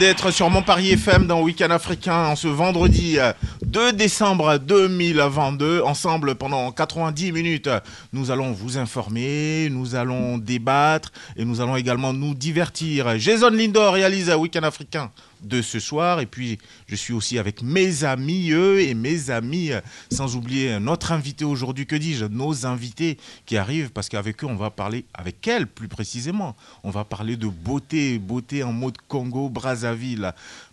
D'être sur mon Paris FM dans Week-end africain en ce vendredi euh, 2 décembre 2022. Ensemble, pendant 90 minutes, nous allons vous informer, nous allons débattre et nous allons également nous divertir. Jason Lindor réalise Week-end africain de ce soir et puis je suis aussi avec mes amis eux et mes amis sans oublier notre invité aujourd'hui que dis-je nos invités qui arrivent parce qu'avec eux on va parler avec elle plus précisément on va parler de beauté beauté en mode Congo Brazzaville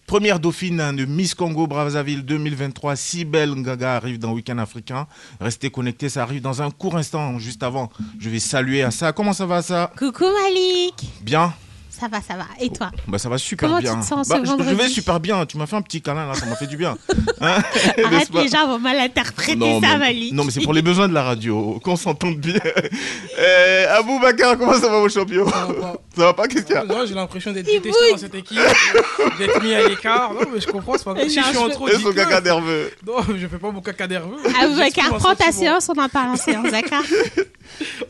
Première dauphine de Miss Congo Brazzaville 2023, Sibel Ngaga arrive dans Week-end africain. Restez connectés, ça arrive dans un court instant. Juste avant, je vais saluer à ça. Comment ça va ça Coucou Malik Bien? Ça va, ça va. Et toi Bah ça va super Comment bien. tu te sens Bah, je- je, vendredi vais super bien. Tu m'as fait un petit câlin là, ça m'a fait du bien. Hein Arrête, les gens vont mal interpréter non, ça, mais, Malik. non, mais c'est pour les besoins de la radio, qu'on s'entende bien. Eh, Abou Bakar, comment ça va, mon champion Ça va pas. Ça va pas Qu'est-ce qu'il y a Non, j'ai l'impression d'être détesté dans cette équipe, d'être mis à l'écart. Non, mais je comprends, c'est pas grave. Si je suis en trop, Et son caca nerveux. Non, je fais pas mon caca nerveux. J'exprime un prends ta séance, on en parle en séance, d'accord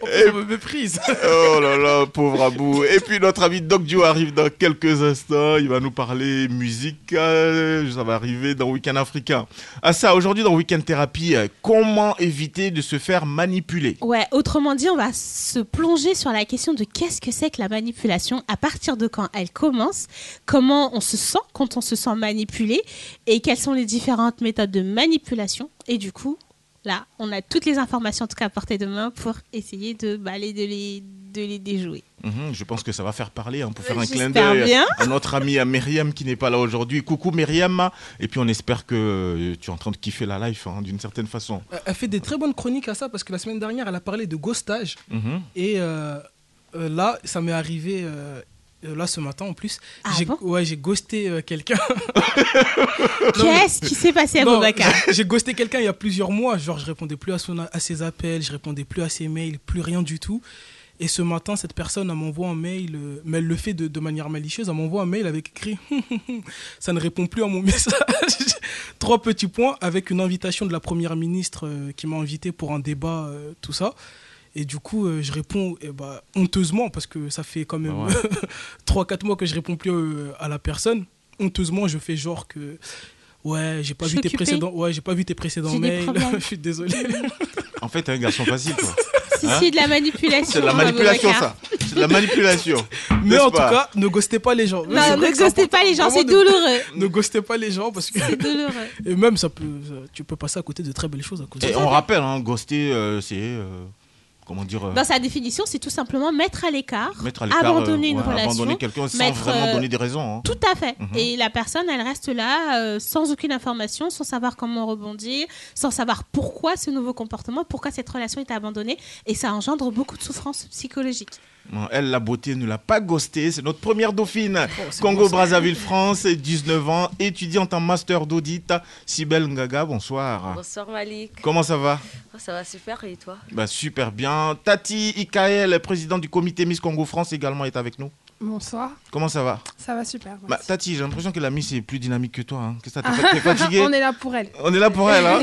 On me méprise. Oh là là, pauvre Abou. Et puis notre ami Doc Dio arrive dans quelques instants. Il va nous parler musique. euh, ça va arriver dans Week-end africain. À ça, aujourd'hui dans Week-end thérapie, euh, comment éviter de se faire manipuler? Ouais, autrement dit, on va se plonger sur la question de qu'est-ce que c'est que la manipulation, à partir de quand elle commence, comment on se sent quand on se sent manipulé, et quelles sont les différentes méthodes de manipulation? Et du coup, là, on a toutes les informations en tout cas à portée de main pour essayer de, bah, les- de, les, de les déjouer. Mhm, Je pense que ça va faire parler hein, pour faire un clin d'œil bien. à notre amie à Myriam qui n'est pas là aujourd'hui. Coucou Myriam. Et puis on espère que tu es en train de kiffer la life hein, d'une certaine façon. Elle fait des très bonnes chroniques à ça parce que la semaine dernière, elle a parlé de ghostage. Mhm. Et euh, euh, là, ça m'est arrivé. euh, euh, Là, ce matin en plus, Ah j'ai bon ouais, j'ai ghosté euh, quelqu'un. Qu'est-ce qui s'est passé à Boubacar J'ai ghosté quelqu'un il y a plusieurs mois. Genre, je répondais plus à, son, à ses appels, je répondais plus à ses mails, plus rien du tout. Et ce matin, cette personne m'envoie un mail, euh, mais elle le fait de, de manière malicieuse. Elle m'envoie un mail avec écrit Ça ne répond plus à mon message. Trois petits points avec une invitation de la première ministre qui m'a invité pour un débat, tout ça. Et du coup, euh, je réponds eh ben, honteusement parce que ça fait quand même Ah ouais. 3-4 mois que je réponds plus euh, à la personne. Honteusement, je fais genre que ouais, j'ai pas vu tes précédents, ouais, j'ai pas vu tes précédents mails. je suis désolé. En fait, t'es un garçon facile, toi. Si, Hein si, de la manipulation. C'est de la manipulation, Aboubacar. ça. C'est de la manipulation. Mais en tout cas, ne ghostez pas les gens. Non, ne ghostez pas les gens, c'est douloureux. Ne ghostez pas les gens parce que C'est douloureux. et même ça peut, ça- tu peux passer à côté de très belles choses à cause de Et ça. on rappelle, hein, ghoster, euh, c'est. euh, comment dire euh, Dans sa définition, c'est tout simplement mettre à l'écart, abandonner euh, une ouais, relation. Abandonner quelqu'un sans mettre, vraiment euh, donner des raisons. hein. Tout à fait. Mhm. Et la personne, elle reste là sans aucune information, sans savoir comment rebondir, sans savoir pourquoi ce nouveau comportement, pourquoi cette relation est abandonnée. Et ça engendre beaucoup de souffrance psychologique. Elle, la beauté, ne l'a pas ghosté. C'est notre première dauphine. Oh, c'est Congo, bon, ça. Brazzaville, France, 19 ans, étudiante en master d'audit. Sibel Ngaga, bonsoir. Bonsoir Malik, Comment ça va? Oh, ça va super et toi? Bah, Super bien. Tati Ikael, présidente du comité Miss Congo France, également est avec nous. Bonsoir, Comment ça va? Ça va super. bah. Tati, j'ai l'impression que la Miss est plus dynamique que toi. hein. Qu'est-ce que t'es fatiguée? On est là pour elle. On est là pour elle. Hein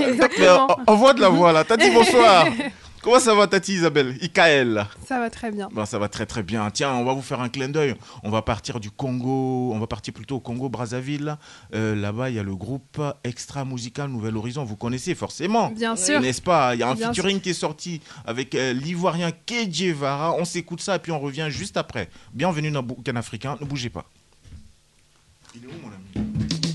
en- envoie de la voix là. Tati, bonsoir. Comment ça va, Tati Isabelle? Ikael Ça va très bien. Bon, ça va très très bien. Tiens, on va vous faire un clin d'œil. On va partir du Congo, on va partir plutôt au Congo Brazzaville. Euh, Là-bas, il y a le groupe Extra Musical Nouvel Horizon. Vous connaissez forcément. Bien sûr. N'est-ce pas? Il y a un Bien featuring qui est sorti avec euh, l'Ivoirien Kedjevara. On s'écoute ça et puis on revient juste après. Bienvenue dans Boucan Africain. Ne bougez pas. Il est où mon ami?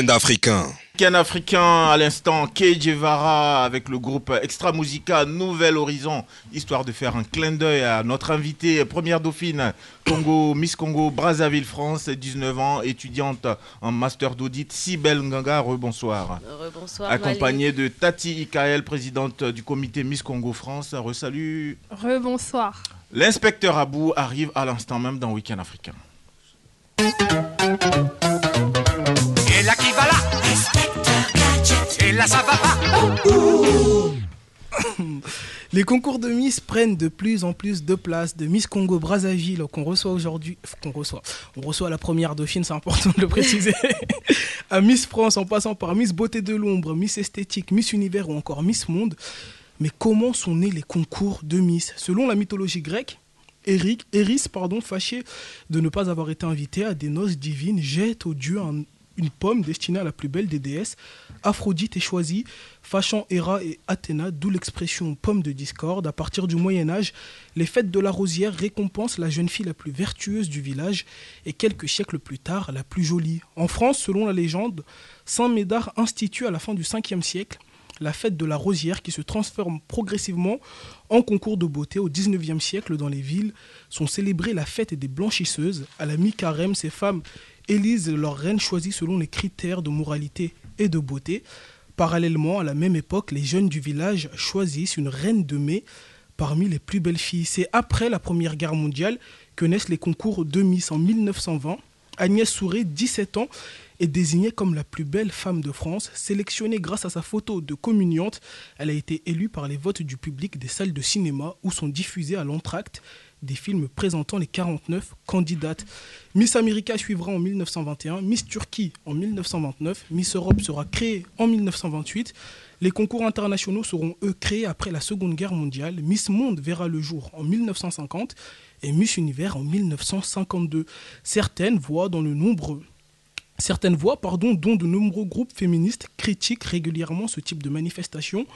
Week-end africain. Week-end africain, à l'instant, Kei Guevara avec le groupe Extra Musica Nouvel Horizon, histoire de faire un clin d'œil à notre invitée, première dauphine, Congo, Miss Congo, Brazzaville, France, 19 ans, étudiante en master d'audit, Sibel Nganga, rebonsoir. Rebonsoir. Accompagnée de Tati Ikael, présidente du comité Miss Congo France, resalut. Rebonsoir. L'inspecteur Abou arrive à l'instant même dans Week-end africain. Là ça va pas Les concours de Miss prennent de plus en plus de place. De Miss Congo Brazzaville qu'on reçoit aujourd'hui, qu'on reçoit, on reçoit la première dauphine, c'est important de le préciser. à Miss France, en passant par Miss Beauté de l'ombre, Miss Esthétique, Miss Univers ou encore Miss Monde. Mais comment sont nés les concours de Miss? Selon la mythologie grecque, Eric, Eris, pardon, fâché de ne pas avoir été invité à des noces divines, jette au dieu un- une pomme destinée à la plus belle des déesses. Aphrodite est choisie, fâchant Héra et Athéna, d'où l'expression pomme de discorde. À partir du Moyen Âge, les fêtes de la rosière récompensent la jeune fille la plus vertueuse du village et quelques siècles plus tard, la plus jolie. En France, selon la légende, Saint Médard institue à la fin du 5e siècle la fête de la rosière qui se transforme progressivement en concours de beauté au 19e siècle dans les villes sont célébrées la fête des blanchisseuses. À la mi-carême, ces femmes élisent leur reine choisie selon les critères de moralité et de beauté. Parallèlement, à la même époque, les jeunes du village choisissent une reine de mai parmi les plus belles filles. C'est après la Première Guerre mondiale que naissent les concours de Miss en 1920. Agnès Souré, 17 ans, est désignée comme la plus belle femme de France. Sélectionnée grâce à sa photo de communiante, elle a été élue par les votes du public des salles de cinéma où sont diffusés à l'entracte des films présentant les 49 candidates. Miss America suivra en 1921, Miss Turquie en 1929, Miss Europe sera créée en 1928. Les concours internationaux seront eux créés après la Seconde Guerre mondiale. Miss Monde verra le jour en 1950 et Miss Univers en 1952. Certaines voix dans le nombre Certaines voix, pardon, dont de nombreux groupes féministes critiquent régulièrement ce type de manifestation,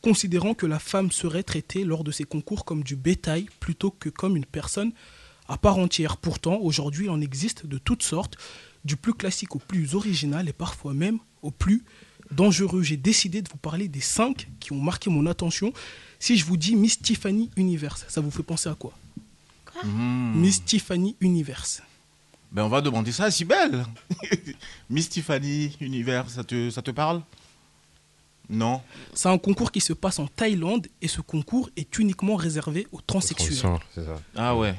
considérant que la femme serait traitée lors de ces concours comme du bétail plutôt que comme une personne à part entière. Pourtant, aujourd'hui, il en existe de toutes sortes, du plus classique au plus original et parfois même au plus dangereux. J'ai décidé de vous parler des cinq qui ont marqué mon attention. Si je vous dis Miss Tiffany Universe, ça vous fait penser à quoi? Miss Tiffany Universe. Ben, on va demander ça à Sibelle. Miss Tiffany Univers, ça te, ça te parle? Non. C'est un concours qui se passe en Thaïlande et ce concours est uniquement réservé aux transsexuels. Transition, c'est ça. Ah ouais.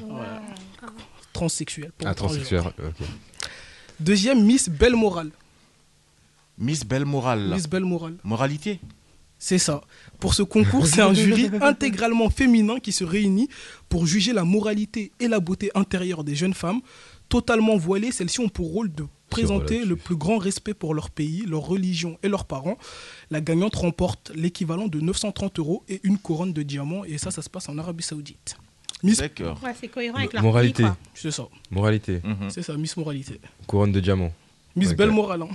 Transsexuels. pour Ah, ok. Deuxième, Miss Belle Morale. Miss Belle Morale. Miss Belle Morale. Moralité? C'est ça. Pour ce concours, c'est un jury intégralement féminin qui se réunit pour juger la moralité et la beauté intérieure des jeunes femmes. Totalement voilées, celles-ci ont pour rôle de présenter le plus grand respect pour leur pays, leur religion et leurs parents. La gagnante remporte l'équivalent de 930 euros et une couronne de diamants. Et ça, ça se passe en Arabie Saoudite. Miss, D'accord. Ouais, c'est cohérent avec leur Moralité. c'est ça. Moralité. Mhm. C'est ça, Miss Moralité. Couronne de diamant. Miss Ok. Belle Morale. hein.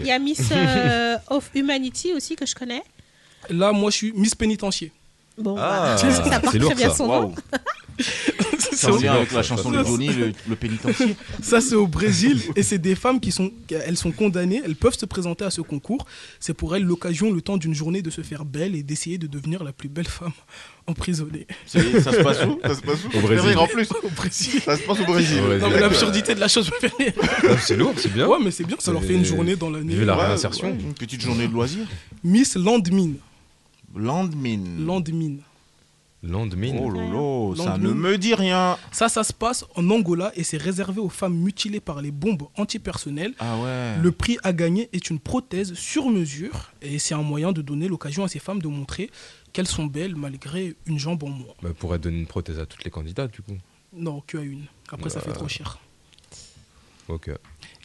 Il y a Miss euh, of Humanity aussi que je connais. Là, moi, je suis Miss Pénitencier. Bon, Ah, voilà. ça porte c'est lourd, très bien ça. son nom. Ça revient avec la chanson de Johnny, le, le pénitencier. Ça, c'est au Brésil et c'est des femmes qui sont, elles sont condamnées, elles peuvent se présenter à ce concours. C'est pour elles l'occasion, le temps d'une journée, de se faire belle et d'essayer de devenir la plus belle femme emprisonnée. C'est- Ça se passe où? Ça se passe où? Au Brésil. C'est En plus, Au Brésil. ça se passe au Brésil. Au Brésil. Non, mais l'absurdité de la chose me fait. Ah, c'est lourd, c'est bien. Ouais, mais c'est bien, ça leur fait une journée dans l'année. La Ouais, réinsertion. ouais, Une petite journée de loisirs. Miss Landmine. Landmine. Landmine. Landmine. Oh lolo, ça Landmine. ne me dit rien. Ça, ça se passe en Angola et c'est réservé aux femmes mutilées par les bombes antipersonnelles. Ah ouais. Le prix à gagner est une prothèse sur mesure et c'est un moyen de donner l'occasion à ces femmes de montrer qu'elles sont belles malgré une jambe en moins. Bah, pourrait donner une prothèse à toutes les candidates, du coup. Non, que à une. Après, ça fait trop cher. Ok.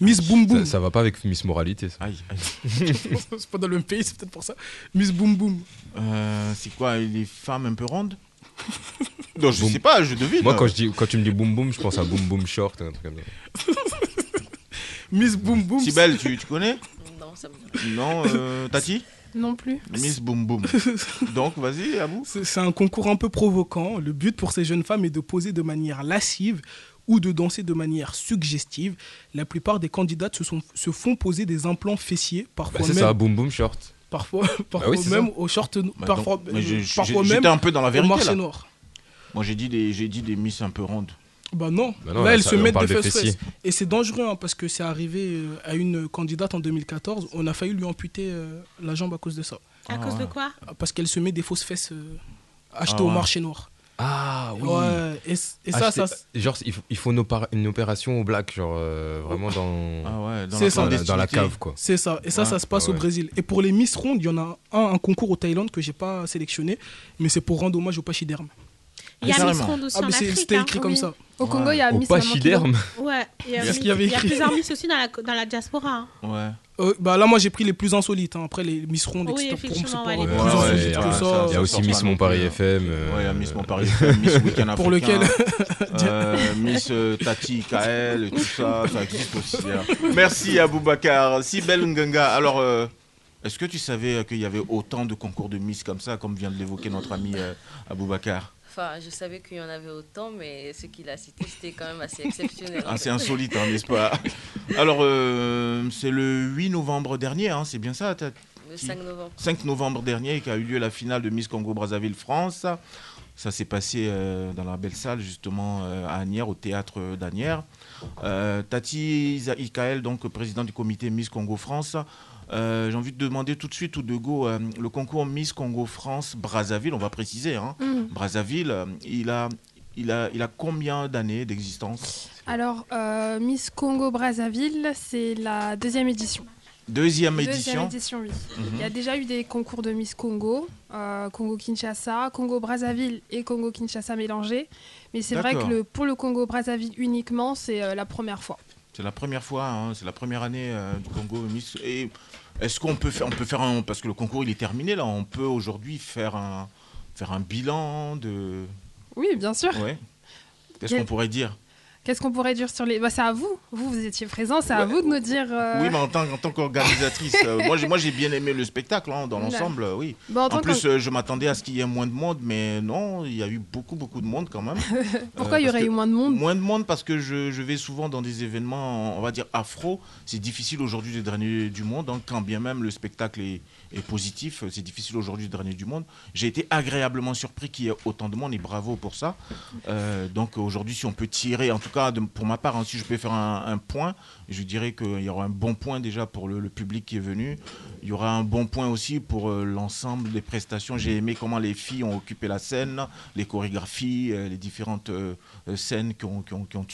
Miss Boom Boom. Ça, ça va pas avec Miss Moralité, ça. Aïe, aïe. c'est pas dans le même pays, c'est peut-être pour ça. Miss Boom Boom. Euh, c'est quoi, les femmes un peu rondes Non, je Boum. sais pas, je devine. Moi, quand, je dis, quand tu me dis boum boum, je pense à boum boum short, un truc comme ça. Miss Boom Boom. Sibelle, tu, tu connais Non, ça me. Non, euh, Tati Non plus. Miss Boom Boom. Donc, vas-y, à vous. C'est c'est un concours un peu provoquant. Le but pour ces jeunes femmes est de poser de manière lascive ou de danser de manière suggestive. La plupart des candidates se, sont, se font poser des implants fessiers, Bah, parfois c'est même, ça, boum boum short. parfois, parfois oui, même au short, Bah, parfois, donc, parfois J'étais même un peu dans la au vérité, marché là. noir. Moi, j'ai dit, des, j'ai dit des Miss un peu rondes. Bah non, Bah non, là, là, elles ça- se mettent des de fesses. Et c'est dangereux hein, parce que c'est arrivé euh, à une candidate en 2014. On a failli lui amputer euh, la jambe à cause de ça. À cause de quoi? Parce qu'elle se met des fausses fesses euh, achetées Ah au ouais. marché noir. Ah Ouais, et, et ça, Acheter- ça, Genre, il faut, il faut une, opéra- une opération au black, genre euh, vraiment dans, Ah ouais, dans la ça. dans, la, dans la clandestinité. cave, quoi. c'est ça. Et ça, Ouais, ça se passe ouais, au. Brésil. Et pour les Miss Rondes, il y en a un, un concours au Thaïlande que j'ai pas sélectionné, mais c'est pour rendre hommage au pachyderme. Il y a Ah, Miss. Ronde aussi Ah, en Afrique. c'était hein. écrit comme oui. ça. Au Congo, il y a Au Miss Maman pachyderme. Ouais, il y a, plusieurs Miss aussi dans la, dans la diaspora. hein. Ouais. Euh, bah là, moi, j'ai pris les plus insolites. hein. Après, les Miss Rondes, Oui, etc. Pour moi, c'est effectivement, pas ouais, les plus plus Ouais, insolites ouais, que il y a- ça. Il y a aussi sort Miss pas Mon non Paris plus, hein. FM. euh, Ouais, il y a Miss Mon Paris, Miss Weekend Africain. Pour lequel euh, Miss euh, Tati, Kael, et tout ça, ça existe aussi. hein. Merci Aboubacar. Si belle Ngenga. Alors, euh, est-ce que tu savais euh, qu'il y avait autant de concours de Miss comme ça, comme vient de l'évoquer notre ami euh, Aboubacar Enfin, je savais qu'il y en avait autant, mais ce qu'il a cité, c'était quand même assez exceptionnel. Ah. C'est insolite, hein, n'est-ce pas? Alors, euh, c'est le 8 novembre dernier, hein, c'est bien ça Le 5 novembre. 5 novembre dernier qu'a eu lieu la finale de Miss Congo Brazzaville France. Ça s'est passé euh, dans la belle salle justement euh, à Agnières, au théâtre d'Agnières. Tati Ikael, donc président du comité Miss Congo France, Euh, J'ai envie de demander tout de suite, ou de go, euh, le concours Miss Congo France Brazzaville, on va préciser. Hein. Mm. Brazzaville, euh, il, a, il, a, il a combien d'années d'existence? Alors, euh, Miss Congo Brazzaville, c'est la deuxième édition. Deuxième Deuxième édition? édition, oui. Mhm. Il y a déjà eu des concours de Miss Congo, euh, Congo-Kinshasa, Congo-Brazzaville et Congo-Kinshasa mélangés. Mais c'est vrai que le, pour le Congo-Brazzaville uniquement, c'est euh, la première fois. C'est la première fois, hein, c'est la première année euh, du Congo Miss. Et est-ce qu'on peut faire, on peut faire un, parce que le concours il est terminé là, on peut aujourd'hui faire un, faire un bilan de, Oui, bien sûr. ouais. Qu'est-ce qu'on pourrait dire? Qu'est-ce qu'on pourrait dire sur les... Bah, c'est à vous. Vous, vous étiez présent, c'est à vous de nous dire... euh, Oui, mais en tant, qu'organisatrice, euh, moi, j'ai, moi j'ai bien aimé le spectacle hein, dans l'ensemble, euh, oui. Bah, en plus, que- euh, je m'attendais à ce qu'il y ait moins de monde, mais non, il y a eu beaucoup, beaucoup de monde quand même. Pourquoi il y aurait eu moins de monde? Moins de monde parce que je, je vais souvent dans des événements, on va dire afro. C'est difficile aujourd'hui de drainer du monde, hein, quand bien même le spectacle est, est positif. C'est difficile aujourd'hui de drainer du monde. J'ai été agréablement surpris qu'il y ait autant de monde et bravo pour ça. Donc aujourd'hui, si on peut tirer, en tout cas pour ma part, hein, si je peux faire un, point, je dirais qu'il y aura un bon point déjà pour le, public qui est venu. Il y aura un bon point aussi pour euh, l'ensemble des prestations. J'ai aimé comment les filles ont occupé la scène, les chorégraphies, euh, les différentes euh, scènes qui ont,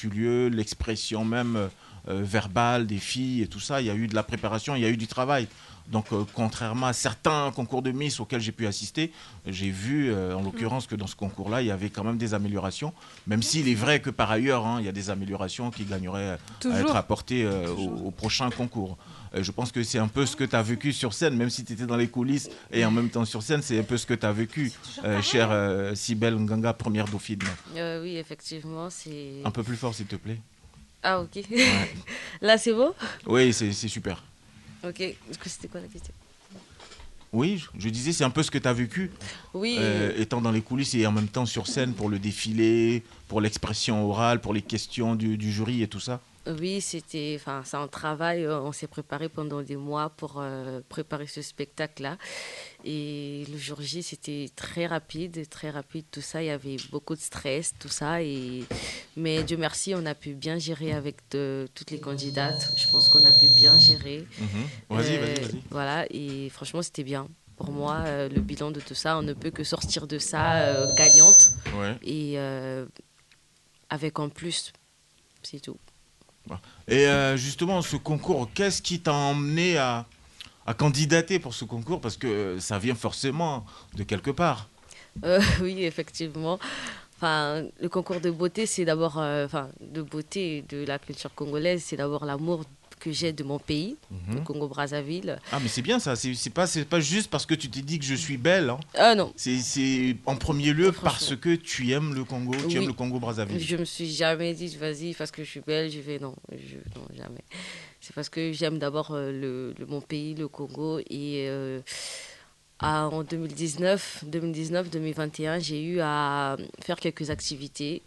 eu lieu, l'expression même verbale des filles et tout ça. Il y a eu de la préparation, il y a eu du travail. Donc, euh, contrairement à certains concours de Miss auxquels j'ai pu assister, j'ai vu, euh, en l'occurrence, que dans ce concours-là, il y avait quand même des améliorations. Même s'il est vrai que par ailleurs, hein, il y a des améliorations qui gagneraient à être apportées euh, au, au prochain concours. Je pense que c'est un peu ce que tu as vécu sur scène, même si tu étais dans les coulisses et en même temps sur scène, c'est un peu ce que tu as vécu, chère Cybèle Nganga, première dauphine. Oui, effectivement, c'est. Un peu plus fort, s'il te plaît. Ah, ok. Là, c'est bon Oui, c'est super. Ok. C'était quoi la question? Oui, je- disais, c'est un peu ce que tu as vécu, Oui. euh, étant dans les coulisses et en même temps sur scène pour le défilé, pour l'expression orale, pour les questions du, du jury et tout ça. Oui, c'était, enfin, c'est un travail. euh, On s'est préparé pendant des mois pour euh, préparer ce spectacle-là. Et le jour J, c'était très rapide, très rapide. Tout ça, il y avait beaucoup de stress, tout ça. Et mais Dieu merci, on a pu bien gérer avec de- toutes les candidates. Je pense qu'on a pu bien gérer. Mhm. Vas-y, Euh, vas-y, vas-y. Voilà. Et franchement, c'était bien. Pour moi, euh, le bilan de tout ça, on ne peut que sortir de ça euh, gagnante. Ouais. Et avec en plus, c'est tout. Et justement, ce concours, qu'est-ce qui t'a emmené à, à candidater pour ce concours Parce que euh, ça vient forcément de quelque part. Euh, oui, effectivement. Enfin, le concours de beauté, c'est d'abord, euh, enfin, de beauté de la culture congolaise, c'est d'abord l'amour que j'ai de mon pays, Mhm. le Congo-Brazzaville. Ah, mais c'est bien ça. C'est pas, c'est pas juste parce que tu t'es dit que je suis belle. hein. Ah non. C'est- en premier lieu parce que tu aimes le Congo, tu Oui. aimes le Congo-Brazzaville. Je me suis jamais dit, vas-y, parce que je suis belle, je vais, non, je, non jamais. C'est parce que j'aime d'abord euh, le, mon pays, le Congo. Et euh, en 2019, 2019, 2021, j'ai eu à faire quelques activités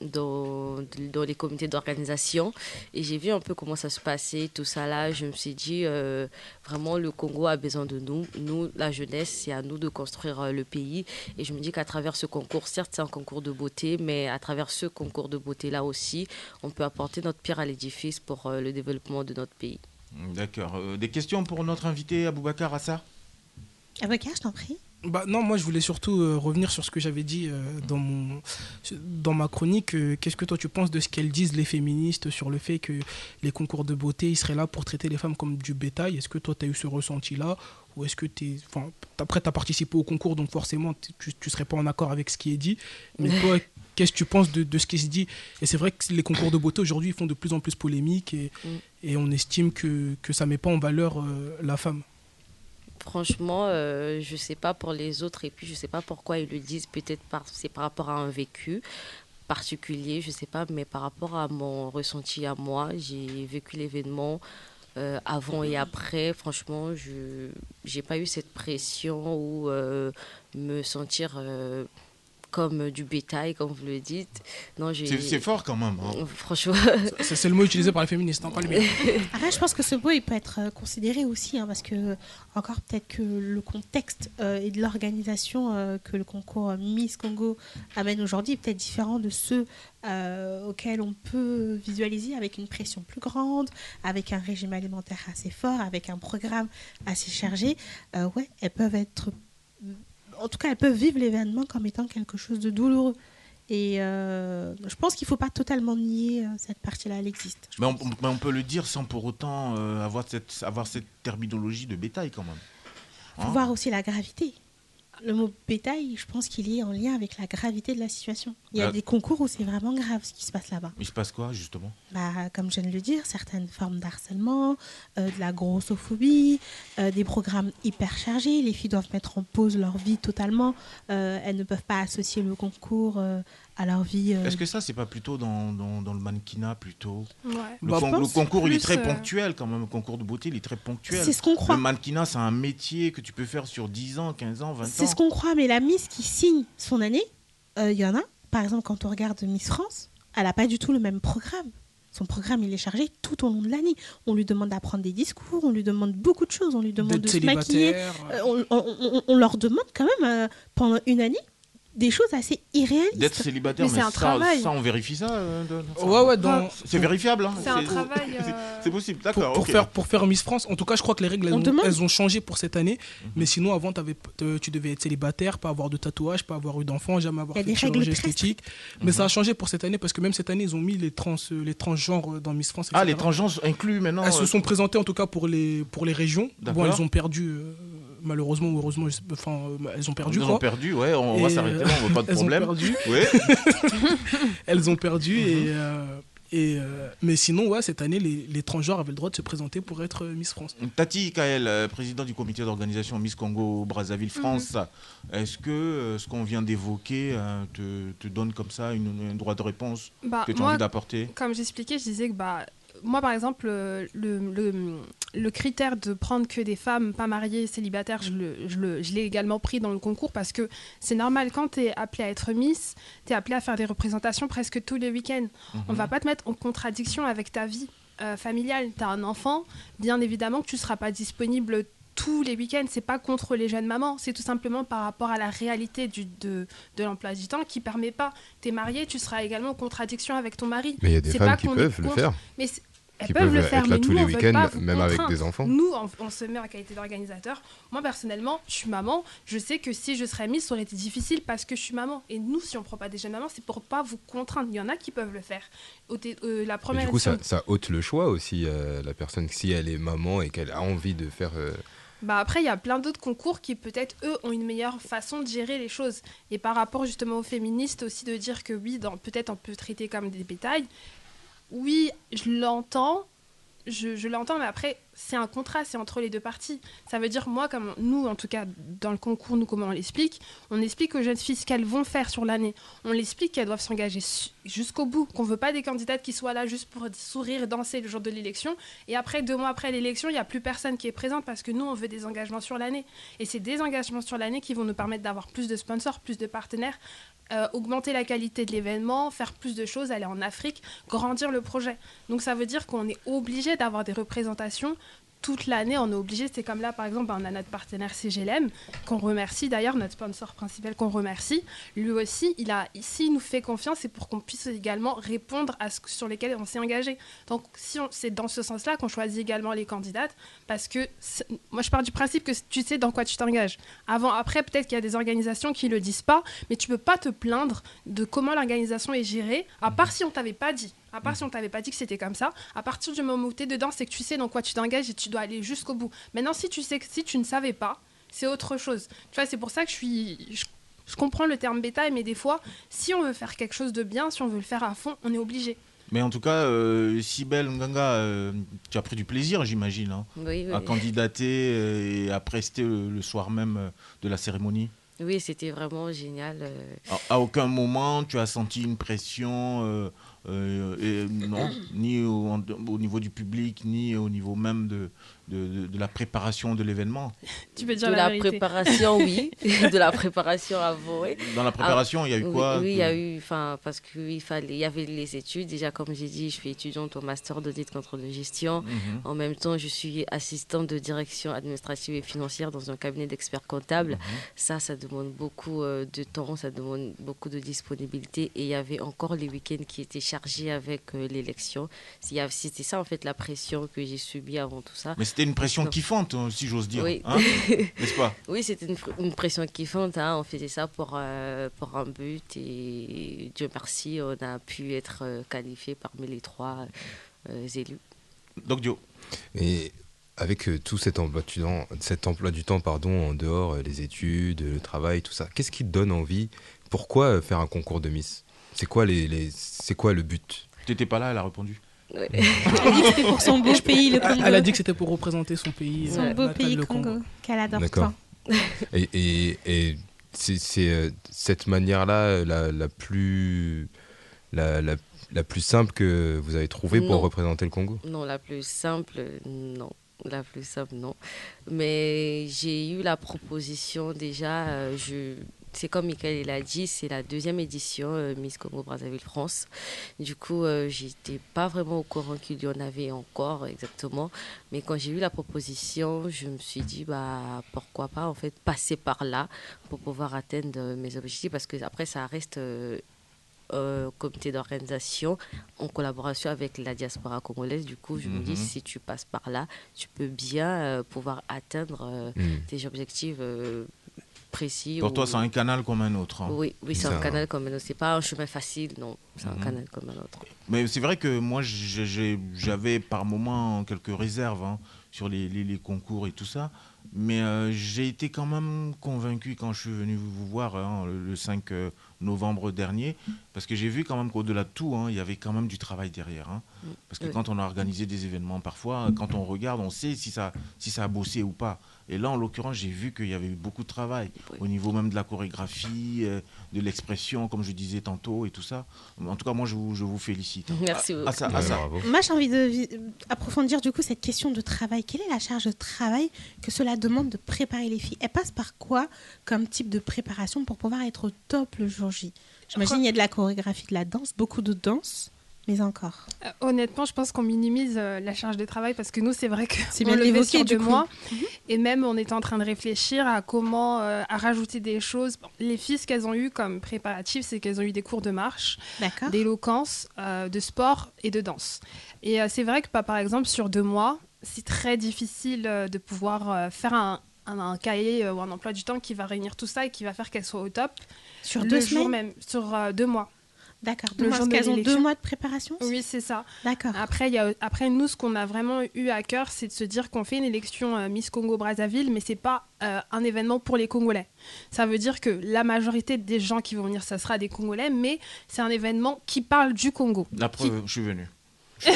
dans, dans les comités d'organisation et j'ai vu un peu comment ça se passait, tout ça là. Je me suis dit, euh, vraiment, le Congo a besoin de nous. Nous, la jeunesse, c'est à nous de construire euh, le pays. Et je me dis qu'à travers ce concours, certes, c'est un concours de beauté, mais à travers ce concours de beauté-là aussi, on peut apporter notre pierre à l'édifice pour euh, le développement de notre pays. D'accord. Euh, des questions pour notre invité Aboubacar Assa? Avocat, je t'en prie. Bah non, moi je voulais surtout euh, revenir sur ce que j'avais dit euh, dans, mon, dans ma chronique. euh, Qu'est-ce que toi tu penses de ce qu'elles disent les féministes sur le fait que les concours de beauté ils seraient là pour traiter les femmes comme du bétail? Est-ce que toi tu as eu ce ressenti-là? Ou est-ce que tu Enfin, après tu as participé au concours donc forcément tu ne serais pas en accord avec ce qui est dit. Mais toi, qu'est-ce que tu penses de, de ce qui se dit? Et c'est vrai que les concours de beauté aujourd'hui ils font de plus en plus polémique et, Mm. et on estime que, que ça met pas en valeur la femme. Franchement, euh, je sais pas pour les autres et puis je sais pas pourquoi ils le disent. Peut-être c'est par rapport à un vécu particulier, je sais pas, mais par rapport à mon ressenti à moi, j'ai vécu l'événement euh, avant et après. Franchement, je j'ai pas eu cette pression ou euh, me sentir comme euh, du bétail, comme vous le dites. Non, j'ai. C'est c'est fort quand même. hein. Franchement. C'est c'est le mot utilisé par les féministes, hein, pas le mien. Après, je pense que ce mot, il peut être euh, considéré aussi, hein, parce que, encore peut-être que le contexte euh, et de l'organisation euh, que le concours Miss Congo amène aujourd'hui est peut-être différent de ceux euh, auxquels on peut visualiser avec une pression plus grande, avec un régime alimentaire assez fort, avec un programme assez chargé. Euh, ouais, elles peuvent être. En tout cas, elles peuvent vivre l'événement comme étant quelque chose de douloureux. Et euh, je pense qu'il ne faut pas totalement nier euh, cette partie-là, elle existe. Mais on, on- mais on peut le dire sans pour autant euh, avoir, cette, avoir cette terminologie de bétail quand même. Il faut Hein voir aussi la gravité. Le mot bétail, je pense qu'il est en lien avec la gravité de la situation. Il y a Ah. des concours où c'est vraiment grave ce qui se passe là-bas. Il se passe quoi justement? Bah, comme je viens de le dire, certaines formes d'harcèlement, euh, de la grossophobie, euh, des programmes hyper chargés. Les filles doivent mettre en pause leur vie totalement. Euh, elles ne peuvent pas associer le concours à leur vie. euh, Est-ce que ça, c'est pas plutôt dans, dans, dans le mannequinat plutôt Ouais. Le, Bah, con- pense le concours, il est très euh, ponctuel quand même. Le concours de beauté, il est très ponctuel. C'est ce qu'on croit. Le mannequinat, c'est un métier que tu peux faire sur 10 ans, 15 ans, 20 ans. C'est ce qu'on croit, mais la Miss qui signe son année, euh, il y en a. Par exemple, quand on regarde Miss France, elle n'a pas du tout le même programme. Son programme, il est chargé tout au long de l'année. On lui demande d'apprendre des discours, on lui demande beaucoup de choses, on lui demande de se maquiller. Euh, on, on- on- on leur demande quand même, euh, pendant une année, des choses assez irréalistes. D'être célibataire, Mais mais, c'est un ça, travail. ça, on vérifie ça euh, Ouais, ouais, dans, C'est vérifiable. hein. C'est un travail, c'est- euh, C'est possible, pour, d'accord. pour faire, pour faire Miss France, en tout cas, je crois que les règles, elles, On ont, demande. elles ont changé pour cette année. Mhm. Mais sinon, avant, t'avais- te- tu devais être célibataire, pas avoir de tatouage, pas avoir eu d'enfant, jamais avoir fait de des règles chirurgie esthétique. Mais ça a changé pour cette année parce que même cette année, ils ont mis les, trans, les transgenres dans Miss France. Ah, etc. les transgenres inclus maintenant. Elles se euh, sont présentées en tout cas pour les, pour les régions. Bon, elles ont perdu, euh, malheureusement ou heureusement, enfin, euh, elles ont perdu. Quoi. ont perdu, ouais, on, va s'arrêter là, on voit pas de elles ont problème. perdu. Ouais. Elles ont perdu Mhm. et, euh, et euh, mais sinon ouais cette année les, les transgenres avaient le droit de se présenter pour être Miss France. Tati Kael, président du comité d'organisation Miss Congo Brazzaville France, est-ce que ce qu'on vient d'évoquer te, te donne comme ça une, un droit de réponse Bah, que tu as moi, envie d'apporter? comme j'expliquais, je disais que bah, moi, par exemple, le, le, le critère de prendre que des femmes pas mariées, célibataires, je le- je le- je l'ai également pris dans le concours parce que c'est normal, quand tu es appelé à être Miss, tu es appelé à faire des représentations presque tous les week-ends. On va pas te mettre en contradiction avec ta vie euh, familiale. Tu as un enfant, bien évidemment que tu seras pas disponible tous les week-ends. C'est pas contre les jeunes mamans, c'est tout simplement par rapport à la réalité du, de, de l'emploi du temps qui permet pas. Tu es marié, tu seras également en contradiction avec ton mari. Mais il y a des C'est femmes qui peuvent le faire. Mais c'est- elles Qui peuvent, peuvent le être faire, là mais tous nous, les week-ends, même avec des enfants. Nous, on, on se met en qualité d'organisateur. Moi, personnellement, je suis maman. Je sais que si je serais mise, ça aurait été difficile parce que je suis maman. Et nous, si on prend pas des jeunes mamans, c'est pour pas vous contraindre. Il y en a qui peuvent le faire. Euh, la Mais première du coup, ça, ça ôte le choix aussi, euh, la personne, si elle est maman et qu'elle a envie de faire. euh, Bah après, il y a plein d'autres concours qui peut-être, eux, ont une meilleure façon de gérer les choses. Et par rapport justement aux féministes aussi, de dire que oui, peut-être on peut traiter comme des bétails. Oui, je l'entends. Je, l'entends, mais après, c'est un contrat, c'est entre les deux parties. Ça veut dire, moi, comme nous, en tout cas, dans le concours, nous, comment on l'explique On explique aux jeunes filles ce qu'elles vont faire sur l'année. On l'explique qu'elles doivent s'engager jusqu'au bout, qu'on veut pas des candidates qui soient là juste pour sourire, danser le jour de l'élection. Et après, deux mois après l'élection, il n'y a plus personne qui est présente parce que nous, on veut des engagements sur l'année. Et c'est des engagements sur l'année qui vont nous permettre d'avoir plus de sponsors, plus de partenaires, euh, augmenter la qualité de l'événement, faire plus de choses, aller en Afrique, grandir le projet. Donc ça veut dire qu'on est obligé d'avoir des représentations toute l'année, on est obligé. C'est comme là, par exemple, on a notre partenaire CGLM, qu'on remercie d'ailleurs, notre sponsor principal qu'on remercie. Lui aussi, il a ici, il nous fait confiance, c'est pour qu'on puisse également répondre à ce sur lesquels on s'est engagé. Donc, c'est dans ce sens-là qu'on choisit également les candidates, parce que moi, je pars du principe que tu sais dans quoi tu t'engages. Avant, après, peut-être qu'il y a des organisations qui le disent pas, mais tu peux pas te plaindre de comment l'organisation est gérée, à part si on t'avait pas dit. À part si on t'avait pas dit que c'était comme ça, à partir du moment où tu es dedans, c'est que tu sais dans quoi tu t'engages et tu dois aller jusqu'au bout. Maintenant, si tu sais que si tu ne savais pas, c'est autre chose. Tu vois, c'est pour ça que je suis. Je, je comprends le terme bétail, mais des fois, si on veut faire quelque chose de bien, si on veut le faire à fond, on est obligé. Mais en tout cas, euh, Sibel Nganga, euh, tu as pris du plaisir, j'imagine, hein, Oui, oui. à candidater euh, et à prester le, le soir même euh, de la cérémonie. Oui, c'était vraiment génial. À, à aucun moment, tu as senti une pression Euh, et non, ni au, au niveau du public, ni au niveau même de, de, de- de la préparation de l'événement. Tu veux dire de la, la, vérité. préparation, oui. de la préparation avant, oui. Dans la préparation, il y a eu oui, quoi Oui, il que- y a eu, enfin, parce qu'il fallait, il y avait les études. Déjà, comme j'ai dit, je suis étudiante au master d'audit contrôle de gestion. Mhm. En même temps, je suis assistante de direction administrative et financière dans un cabinet d'experts comptables. Mhm. Ça, ça demande beaucoup euh, de temps, ça demande beaucoup de disponibilité. Et il y avait encore les week-ends qui étaient chargés avec euh, l'élection. C'était ça, en fait, la pression que j'ai subie avant tout ça. Mais c'était une pression Non. kiffante, hein, si j'ose dire. Oui. hein N'est-ce pas? Oui, c'était une, pression kiffante. hein. On faisait ça pour, euh, pour un but et Dieu merci, on a pu être euh, qualifié parmi les trois euh, élus. Doc Dio. Et avec euh, tout cet emploi, du temps, cet emploi du temps pardon, en dehors, euh, les études, le travail, tout ça, qu'est-ce qui te donne envie? Pourquoi euh, faire un concours de Miss? C'est quoi, les, les- c'est quoi le but? T'étais pas là, elle a répondu. Ouais. Elle a dit que c'était pour son beau pays, le Congo. Elle a dit que c'était pour représenter son pays. Son euh, beau pays le Congo, qu'elle adore D'accord. tant. Et, et, et c'est, c'est, euh, cette manière-là euh, la, la plus la, la, la plus simple que vous avez trouvée pour représenter le Congo? Non, la plus simple, non. La plus simple, non. Mais j'ai eu la proposition déjà. euh, je... C'est comme Michael l'a dit, c'est la deuxième édition euh, Miss Congo Brazzaville France. Du coup, euh, j'étais pas vraiment au courant qu'il y en avait encore exactement. Mais quand j'ai eu la proposition, je me suis dit, bah, pourquoi pas en fait passer par là pour pouvoir atteindre euh, mes objectifs. Parce que après, ça reste euh, euh, comité d'organisation en collaboration avec la diaspora congolaise. Du coup, je me dis, Mhm. si tu passes par là, tu peux bien euh, pouvoir atteindre euh, Hmm. tes objectifs précis. Pour ou- toi, c'est un canal comme un autre. hein. Oui, oui c'est un canal comme un autre. C'est pas un chemin facile, non. C'est Mhm. un canal comme un autre. Mais c'est vrai que moi, j'avais par moments quelques réserves hein, sur les, les- les concours et tout ça. Mais euh, j'ai été quand même convaincu quand je suis venu vous voir hein, le, le 5 euh, novembre dernier, parce que j'ai vu quand même qu'au-delà de tout, hein, il y avait quand même du travail derrière. hein. Parce que Oui. quand on a organisé des événements, parfois, quand on regarde, on sait si ça, si ça a bossé ou pas. Et là, en l'occurrence, j'ai vu qu'il y avait eu beaucoup de travail, Oui. au niveau même de la chorégraphie, euh, de l'expression, comme je disais tantôt, et tout ça. En tout cas, moi, je vous, je vous félicite. hein. Merci Ah, beaucoup. ah, ça, ah, Ouais, ça. bravo. Moi, j'ai envie de approfondir du coup cette question de travail. Quelle est la charge de travail que cela demande de préparer les filles? Elle passe par quoi comme type de préparation pour pouvoir être au top le jour J? J'imagine il y a de la chorégraphie, de la danse, beaucoup de danse, mais encore. Euh, Honnêtement, je pense qu'on minimise euh, la charge de travail parce que nous, c'est vrai que C'est on bien le fait sur du deux coup. Mois. Et même, on était en train de réfléchir à comment euh, à rajouter des choses. Bon, les filles, ce qu'elles ont eu comme préparatif, c'est qu'elles ont eu des cours de marche, d'éloquence, euh, de sport et de danse. Et euh, c'est vrai que, bah, par exemple, sur deux mois, c'est très difficile euh, de pouvoir euh, faire un, un- un cahier euh, ou un emploi du temps qui va réunir tout ça et qui va faire qu'elles soient au top. Sur le deux jour semaines même, sur euh, deux mois. D'accord. de qu'elles ont deux mois de préparation Oui, c'est ça. D'accord. Après, il y a, après, nous, ce qu'on a vraiment eu à cœur, c'est de se dire qu'on fait une élection euh, Miss Congo-Brazzaville, mais c'est pas euh, un événement pour les Congolais. Ça veut dire que la majorité des gens qui vont venir, ça sera des Congolais, mais c'est un événement qui parle du Congo. La preuve, je suis venu. Je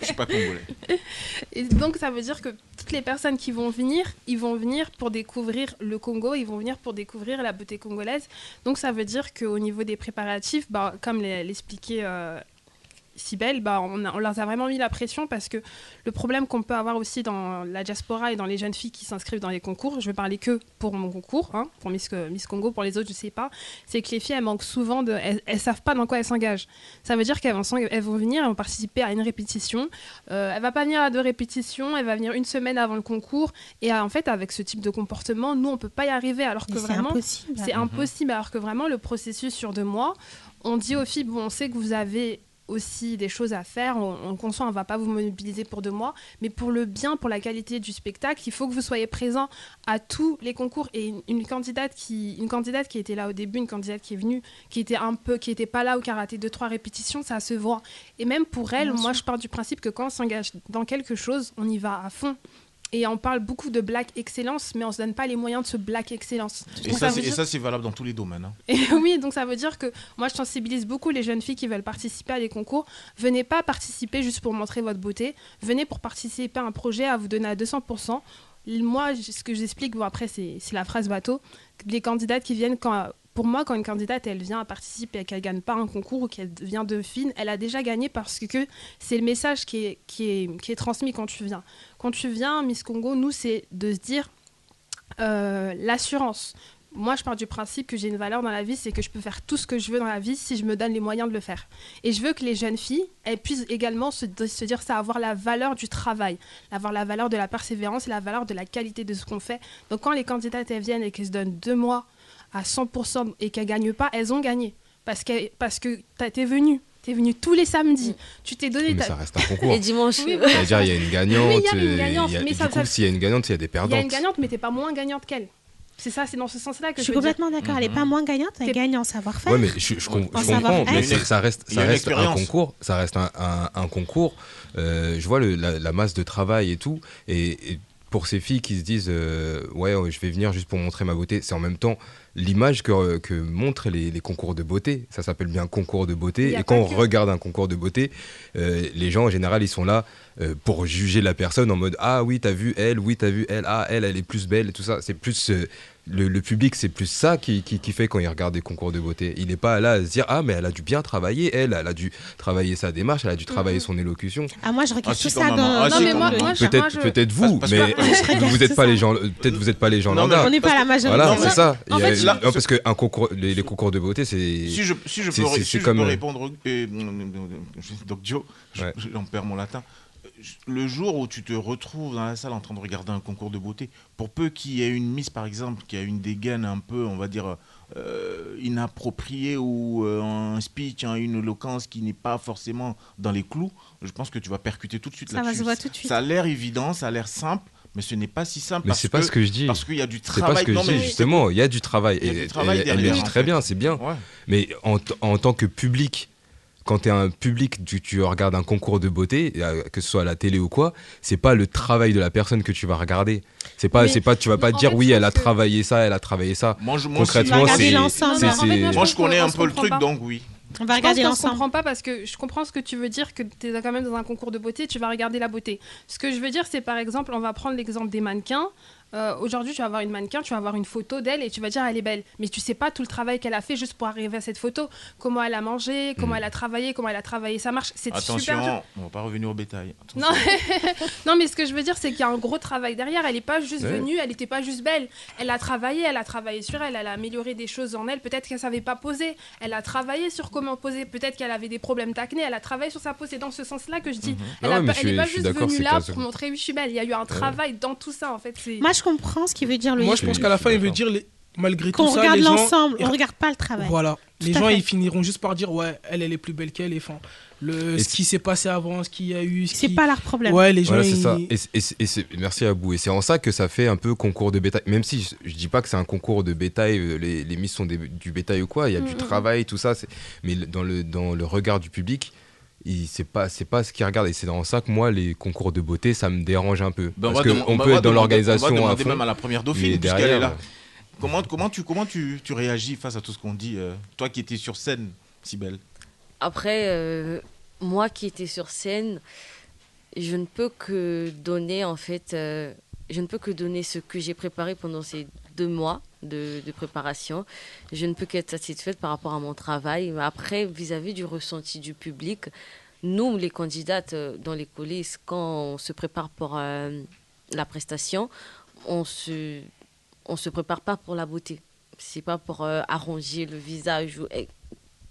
je suis pas congolais. Donc, ça veut dire que toutes les personnes qui vont venir, ils vont venir pour découvrir le Congo, ils vont venir pour découvrir la beauté congolaise. Donc, ça veut dire qu'au niveau des préparatifs, bah, comme l'e- l'expliquait euh, Cybèle, bah, on, a- on leur a vraiment mis la pression parce que le problème qu'on peut avoir aussi dans la diaspora et dans les jeunes filles qui s'inscrivent dans les concours, je vais parler que pour mon concours, hein, pour Miss, Miss Congo, pour les autres, je sais pas, c'est que les filles, elles manquent souvent de. Elles, elles savent pas dans quoi elles s'engagent. Ça veut dire qu'elles vont, elles vont venir, elles vont participer à une répétition. Euh, elle va pas venir à deux répétitions, elle va venir une semaine avant le concours. Et en fait, avec ce type de comportement, nous, on peut pas y arriver alors que Mais c'est vraiment. impossible. C'est impossible, alors que vraiment, le processus sur deux mois, on dit aux filles, bon, on sait que vous avez aussi des choses à faire, on, on conçoit, on va pas vous mobiliser pour deux mois, mais pour le bien, pour la qualité du spectacle, il faut que vous soyez présent à tous les concours. Et une, une candidate qui, une candidate qui était là au début, une candidate qui est venue, qui était un peu, qui était pas là ou qui a raté deux trois répétitions, ça se voit. Et même pour elle, Bien moi, sûr. je pars du principe que quand on s'engage dans quelque chose, on y va à fond. Et on parle beaucoup de black excellence, mais on se donne pas les moyens de ce black excellence. Et Donc ça, c'est- dire- valable dans tous les domaines. hein. et oui, donc ça veut dire que moi, je sensibilise beaucoup les jeunes filles qui veulent participer à des concours. Venez pas participer juste pour montrer votre beauté. Venez pour participer à un projet à vous donner à 200%. Moi, ce que j'explique, bon, après, c'est c'est la phrase bateau. Les candidates qui viennent quand, pour moi, quand une candidate, elle vient à participer et qu'elle gagne pas un concours ou qu'elle vient de fine, elle a déjà gagné parce que c'est le message qui est, qui, est, qui est transmis quand tu viens. Quand tu viens, Miss Congo, nous, c'est de se dire euh, l'assurance. Moi, je pars du principe que j'ai une valeur dans la vie, c'est que je peux faire tout ce que je veux dans la vie si je me donne les moyens de le faire. Et je veux que les jeunes filles, elles puissent également se, se dire ça, avoir la valeur du travail, avoir la valeur de la persévérance et la valeur de la qualité de ce qu'on fait. Donc quand les candidates, elles viennent et qu'elles se donnent deux mois à 100% et qu'elles gagnent pas, elles ont gagné. Parce que, parce que t'es venu. T'es venu tous les samedis. Tu t'es donné. Mais ta- ça reste un concours. Et dimanche. Oui, C'est-à-dire, il y a une gagnante. Oui, il y a une euh, gagnante, a- mais du ça- coup, ça- s'il y a une gagnante, il y a des Il y a perdantes. une gagnante, mais t'es pas moins gagnante qu'elle. C'est ça, c'est dans ce sens-là que Je je suis veux dire. complètement d'accord. Elle n'est pas moins gagnante, elle gagne en savoir-faire. Ouais, mais je, je com- En je comprends, mais ça reste, ça un concours. Ça reste un, un- un concours. Euh, je vois le- la, la masse de travail et tout. Et, et pour ces filles qui se disent, euh, ouais, ouais, je vais venir juste pour montrer ma beauté, c'est en même temps l'image que, que montrent les, les concours de beauté. Ça s'appelle bien concours de beauté. Et quand on que. regarde un concours de beauté, euh, les gens en général, ils sont là euh, pour juger la personne en mode, ah oui, t'as vu elle, oui, t'as vu elle, ah elle, elle est plus belle et tout ça. C'est plus euh, le, le public, c'est plus ça qui, qui, qui fait quand il regarde des concours de beauté. Il n'est pas là à se dire Ah, mais elle a dû bien travailler, elle, elle a dû travailler sa démarche, elle a dû travailler son élocution. Ah, moi, je regarde Ah, tout ça dans. hein. Ah, de Moi, je- Peut-être je- peut-être vous, Parce- mais que- vous n'êtes pas les gens, peut-être vous n'êtes pas les gens Non, mais-. On n'est pas la majorité. Voilà, Non, c'est ça. en a- là- non, parce que un concours, les, les concours de beauté, c'est. Si je, si je peux, si je répondre, euh, Doc Joe, Ouais. j'en perds mon latin. Le jour où tu te retrouves dans la salle en train de regarder un concours de beauté, pour peu qu'il y ait une Miss par exemple qui a une dégaine un peu, on va dire, euh, inappropriée ou euh, un speech, hein, une éloquence qui n'est pas forcément dans les clous, je pense que tu vas percuter tout de suite Ça va là-dessus. se voir tout de suite. Ça a l'air évident, ça a l'air simple, mais ce n'est pas si simple. Mais parce c'est pas que- ce que je dis. Parce qu'il y a du C'est travail. pas ce que Non, je dis, mais- justement. Il y a du travail. Il y a Et du travail elle- elle le derrière, dit en très fait. bien, c'est bien. Ouais. Mais en, t- en tant que public, quand tu es un public, tu, tu regardes un concours de beauté, euh, que ce soit à la télé ou quoi, c'est pas le travail de la personne que tu vas regarder. C'est pas, c'est pas, tu vas pas dire fait, oui, je elle a pense que- travaillé ça, elle a travaillé ça. Moi, je, moi, Concrètement, c'est. moi, je connais on un peu le truc, pas. donc oui. On va Je pense regarder qu'on se ensemble. comprend pas parce que je comprends ce que tu veux dire, que tu es quand même dans un concours de beauté, tu vas regarder la beauté. Ce que je veux dire, c'est par exemple, on va prendre l'exemple des mannequins. Euh, Aujourd'hui, tu vas avoir une mannequin, tu vas avoir une photo d'elle et tu vas dire elle est belle. Mais tu sais pas tout le travail qu'elle a fait juste pour arriver à cette photo. Comment elle a mangé, comment Mm. elle a travaillé, comment elle a travaillé sa marche. C'est super dur. Attention, on va pas revenir au bétail. Non, non, mais ce que je veux dire, c'est qu'il y a un gros travail derrière. Elle n'est pas juste Ouais. venue, elle n'était pas juste belle. Elle a travaillé, elle a travaillé sur elle, elle a amélioré des choses en elle. Peut-être qu'elle savait pas poser. Elle a travaillé sur comment poser. Peut-être qu'elle avait des problèmes d'acné. Elle a travaillé sur sa pose. C'est dans ce sens-là que je dis. Elle Ah ouais, a mais pas- je elle n'est suis- pas juste venue là pour montrer oui, je suis belle. Il y a eu un travail dans tout ça, en fait. C'est- Moi, je comprends ce qui veut dire le Moi, je pense qu'à la fin, il veut dire, les- malgré Qu'on tout ça, regarde les gens. l'ensemble, ils- on regarde pas le travail. Voilà. Les gens, fait. ils finiront juste par dire, ouais, elle, elle est plus belle qu'elle. Et enfin, le, ce qui s'est passé avant, ce qu'il y a eu. ce C'est qui- pas leur problème. Ouais, les gens, Voilà, c'est ils- ça. Et, c'est- et merci à vous. Et c'est en ça que ça fait un peu concours de bétail. Même si je, je dis pas que c'est un concours de bétail, euh, les, les sont des- du bétail ou quoi. Il y a du Mm, mm, travail, tout ça. c'est- Mais dans le, dans le regard du public, c'est pas, c'est pas ce qu'ils regardent. Et c'est dans ça que moi, les concours de beauté, ça me dérange un peu. Ben, on Parce dem- on peut être dans l'organisation On va à fond. même à la première mais dauphine, puisqu'elle est là. Comment, comment, tu, comment tu, tu réagis face à tout ce qu'on dit euh, Toi qui étais sur scène, si belle. Après, euh, moi qui étais sur scène, je ne peux que donner en fait, euh, je ne peux que donner ce que j'ai préparé pendant ces deux mois de, préparation. Je ne peux qu'être satisfaite par rapport à mon travail. Mais après, vis-à-vis du ressenti du public, nous, les candidates euh, dans les coulisses, quand on se prépare pour euh, la prestation, on se, on se prépare pas pour la beauté. C'est pas pour euh, arranger le visage ou eh,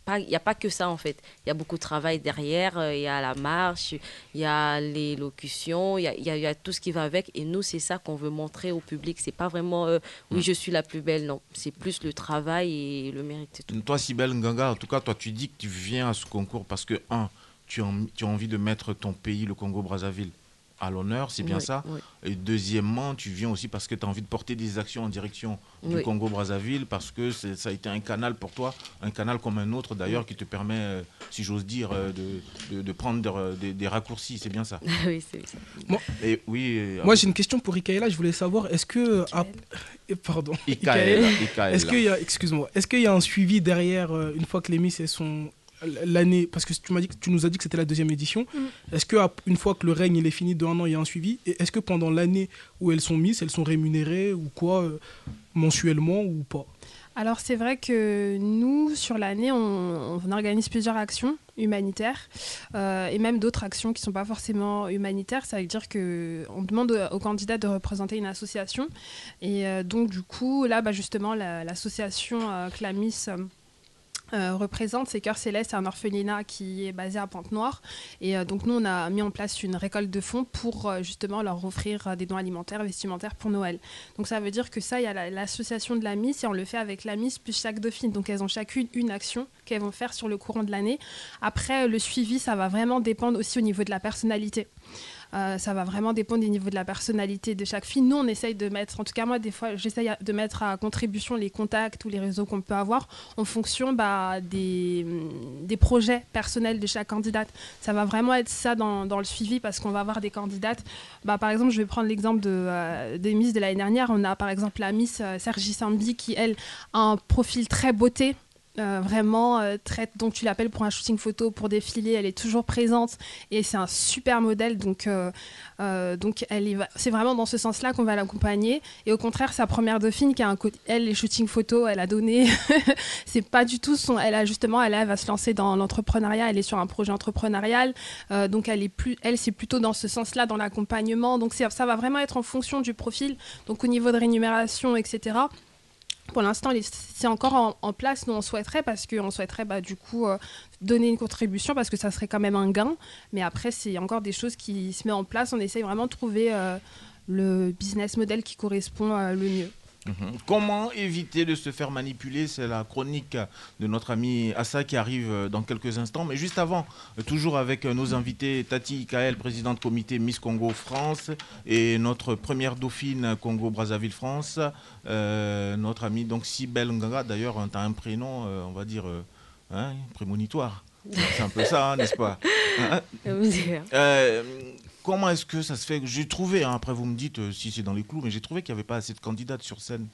pas- il n'y a pas que ça en fait. Il y a beaucoup de travail derrière. euh, Il y a la marche, il y a l'élocution, il y a, il y a- y tout ce qui va avec. Et nous, c'est ça qu'on veut montrer au public. C'est pas vraiment euh, oui, je suis la plus belle. Non, c'est plus le travail et le mérite. tout. Toi, si belle Nganga, en tout cas, toi, tu dis que tu viens à ce concours parce que, un, tu as, tu as envie de mettre ton pays, le Congo-Brazzaville, à l'honneur, c'est bien Oui, ça oui. Et deuxièmement, tu viens aussi parce que tu as envie de porter des actions en direction du Oui. Congo-Brazzaville, parce que c'est- ça a été un canal pour toi, un canal comme un autre d'ailleurs, qui te permet, euh, si j'ose dire, euh, de, de, de prendre des, des- des raccourcis, c'est bien ça oui, c'est ça. Et oui. Moi, j'ai une question pour Ikaela. Je voulais savoir, est-ce que. ah, pardon. Ikaela, Ikaela. Ikaela. Est-ce qu'il y a, excuse-moi, est-ce qu'il y a un suivi derrière euh, une fois que les Miss sont l'année, parce que tu m'as dit, que- tu nous as dit que c'était la deuxième édition. Est-ce que une fois que le règne il est fini de un an, il y a un suivi Et est-ce que pendant l'année où elles sont Miss, elles sont rémunérées ou quoi, euh, mensuellement ou pas? Alors c'est vrai que nous, sur l'année, on, on organise plusieurs actions humanitaires euh, et même d'autres actions qui ne sont pas forcément humanitaires. Ça veut dire qu'on demande aux candidats de représenter une association. Et euh, donc du coup, là, bah, justement, la- l'association Clamis... euh, représente, c'est Cœur Céleste, un orphelinat qui est basé à Pointe-Noire. Et euh, donc nous, on a mis en place une récolte de fonds pour euh, justement leur offrir euh, des dons alimentaires, vestimentaires pour Noël. Donc ça veut dire que ça, il y a la- l'association de la Miss et on le fait avec la Miss plus chaque dauphine. Donc elles ont chacune une action qu'elles vont faire sur le courant de l'année. Après, le suivi, ça va vraiment dépendre aussi au niveau de la personnalité. Euh, ça va vraiment dépendre du niveau de la personnalité de chaque fille. Nous, on essaye de mettre, en tout cas moi, des fois, j'essaye de mettre à contribution les contacts ou les réseaux qu'on peut avoir en fonction bah, des, des projets personnels de chaque candidate. Ça va vraiment être ça dans, dans le suivi parce qu'on va avoir des candidates. Bah, par exemple, je vais prendre l'exemple de, euh, des Miss de l'année dernière. On a par exemple la Miss euh, Sergi Sambi qui, elle, a un profil très beauté. Euh, vraiment euh, très donc tu l'appelles pour un shooting photo pour défiler elle est toujours présente et c'est un super modèle donc euh, donc elle c'est vraiment dans ce sens là qu'on va l'accompagner et au contraire sa première dauphine qui a un elle les shootings photos elle a donné c'est pas du tout son elle a justement elle, elle va se lancer dans l'entrepreneuriat elle est sur un projet entrepreneurial donc elle est plus elle c'est plutôt dans ce sens là dans l'accompagnement donc ça va vraiment être en fonction du profil donc au niveau de rémunération etc pour l'instant, c'est encore en, en place. Nous, on souhaiterait parce qu'on souhaiterait bah, du coup euh, donner une contribution parce que ça serait quand même un gain. Mais après, c'est encore des choses qui se mettent en place. On essaye vraiment de trouver euh, le business model qui correspond euh, le mieux. Mhm. Comment éviter de se faire manipuler C'est la chronique de notre ami Assa qui arrive euh, dans quelques instants. Mais juste avant, euh, toujours avec euh, nos invités, Tati Kael, présidente comité Miss Congo France, et notre première dauphine Congo-Brazzaville France, euh, notre amie donc Sibel Nganga. D'ailleurs, tu as un prénom, euh, on va dire, euh, hein, prémonitoire. C'est un peu ça, hein, n'est-ce pas? Hein Euh, comment est-ce que ça se fait J'ai trouvé, hein, après vous me dites euh, si c'est dans les clous, mais j'ai trouvé qu'il n'y avait pas assez de candidates sur scène.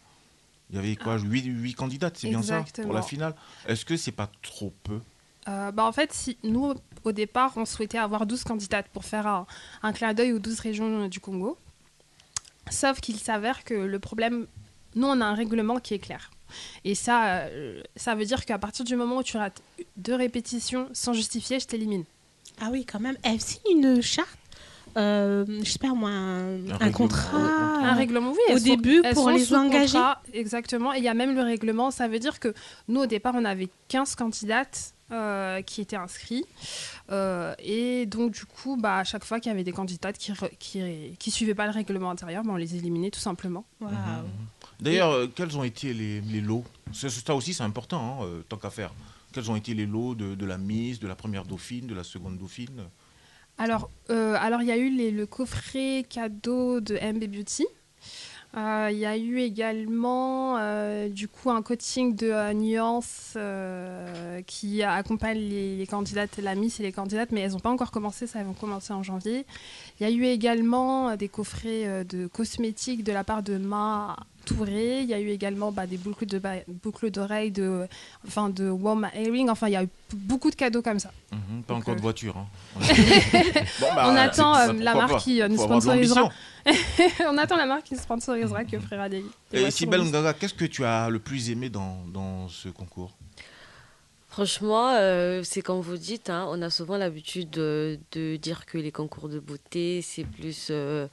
Il y avait quoi 8, candidates, c'est bien ça Pour la finale? Est-ce que c'est pas trop peu? Euh, bah, en fait, si, nous, au départ, on souhaitait avoir 12 candidates pour faire un, un clin d'œil aux 12 régions euh, du Congo. Sauf qu'il s'avère que le problème, nous, on a un règlement qui est clair. Et ça, euh, ça veut dire qu'à partir du moment où tu rates deux répétitions sans justifier, je t'élimine. Ah oui, quand même. Elle signe une charte, euh, je sais pas moi, un, contrat. Un règlement, oui. Au sont- début, pour les engager. contrat, exactement. Et il y a même le règlement. Ça veut dire que nous, au départ, on avait 15 candidates euh, qui étaient inscrites. Euh, et donc, du coup, bah, à chaque fois qu'il y avait des candidates qui ne qui, qui suivaient pas le règlement intérieur, bah, on les éliminait tout simplement. D'ailleurs, euh, quels ont été les, les lots? Ça, ça aussi, c'est important, hein, euh, tant qu'à faire. Quels ont été les lots de, de la Miss, de la première dauphine, de la seconde dauphine? Alors, euh, alors il y a eu le coffret cadeau de MB Beauty. Euh, Il y a eu également euh, du coup un coaching de euh, qui accompagne les, les candidates, la Miss et les candidates, mais elles n'ont pas encore commencé, ça elles vont commencer en janvier. Il y a eu également des coffrets de cosmétiques de la part de Ma Touré. Il y a eu également bah, des boucles de ba- boucles d'oreilles, de, enfin de warm earring. Enfin, il y a eu beaucoup de cadeaux comme ça. Mhm, Pas Donc, encore euh, de voiture. hein. on attend euh, la marque pas? qui euh, nous sponsorisera. on attend la marque qui nous sponsorisera, qui offrira des. des Et Sibel. Ngaga, qu'est-ce que tu as le plus aimé dans, dans ce concours? Franchement, euh, c'est comme vous dites, hein, on a souvent l'habitude de, de dire que les concours de beauté, c'est plus euh,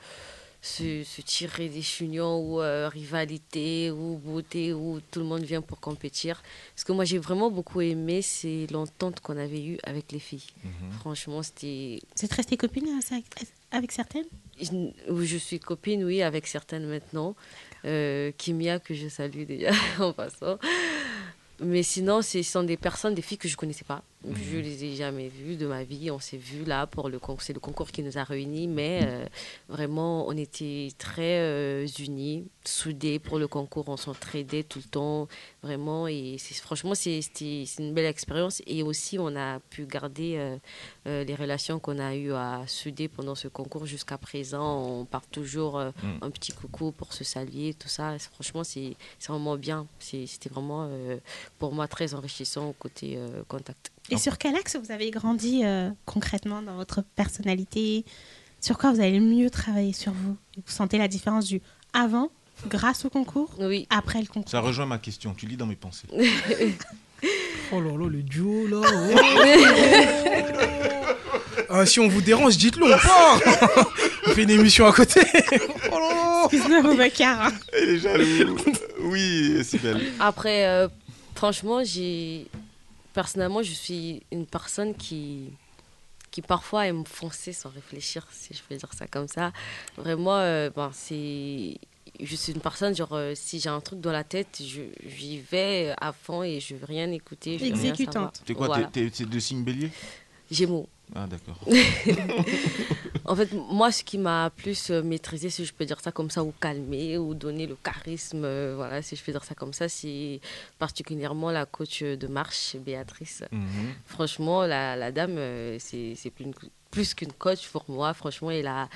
se, se tirer des chignons ou euh, rivalité ou beauté où tout le monde vient pour compétir. Ce que moi j'ai vraiment beaucoup aimé, c'est l'entente qu'on avait eue avec les filles. Franchement, c'était... Vous êtes restée copine avec, avec certaines? Je, je suis copine, oui, avec certaines maintenant. Euh, Kimia, que je salue déjà en passant. Mais sinon, ce sont des personnes, des filles que je ne connaissais pas. Je les ai jamais vues de ma vie. On s'est vues là pour le concours. C'est le concours qui nous a réunis. Mais euh, vraiment, on était très euh, unis, soudés pour le concours. On s'entraidait tout le temps. Vraiment. Et c'est- franchement, c'était- une belle expérience. Et aussi, on a pu garder euh, les relations qu'on a eues à souder pendant ce concours jusqu'à présent. On part toujours Mm. un petit coucou pour se saluer, tout ça. Franchement, c'est c'est vraiment bien. C'était vraiment, pour moi, très enrichissant au côté contact. Et sur quel axe vous avez grandi euh, concrètement dans votre personnalité? Sur quoi vous avez le mieux travaillé sur vous? Vous sentez la différence du avant grâce au concours, Oui. après le concours? Ça rejoint ma question. Tu lis dans mes pensées. Oh là là, le duo là. oh. Ah, si on vous dérange, dites-le, on part. on fait une émission à côté. Oh là là. Hein. Elle est jaloux. oui, c'est belle. Après, euh, franchement, j'ai personnellement, je suis une personne qui qui parfois aime foncer sans réfléchir, si je peux dire ça comme ça. Vraiment, euh, ben, c'est je suis une personne genre euh, si j'ai un truc dans la tête, je j'y vais à fond et je veux rien écouter, je veux. Exécutante. T'es quoi Voilà. T'es t'es de signe bélier Gémeaux. Ah, d'accord. En fait, moi, ce qui m'a plus euh, maîtrisé, si je peux dire ça comme ça, ou calmé, ou donné le charisme, euh, voilà, si je peux dire ça comme ça, c'est particulièrement la coach de marche, Béatrice. Mhm. Franchement, la, la dame, euh, c'est plus, une- plus qu'une coach pour moi. Franchement, elle a,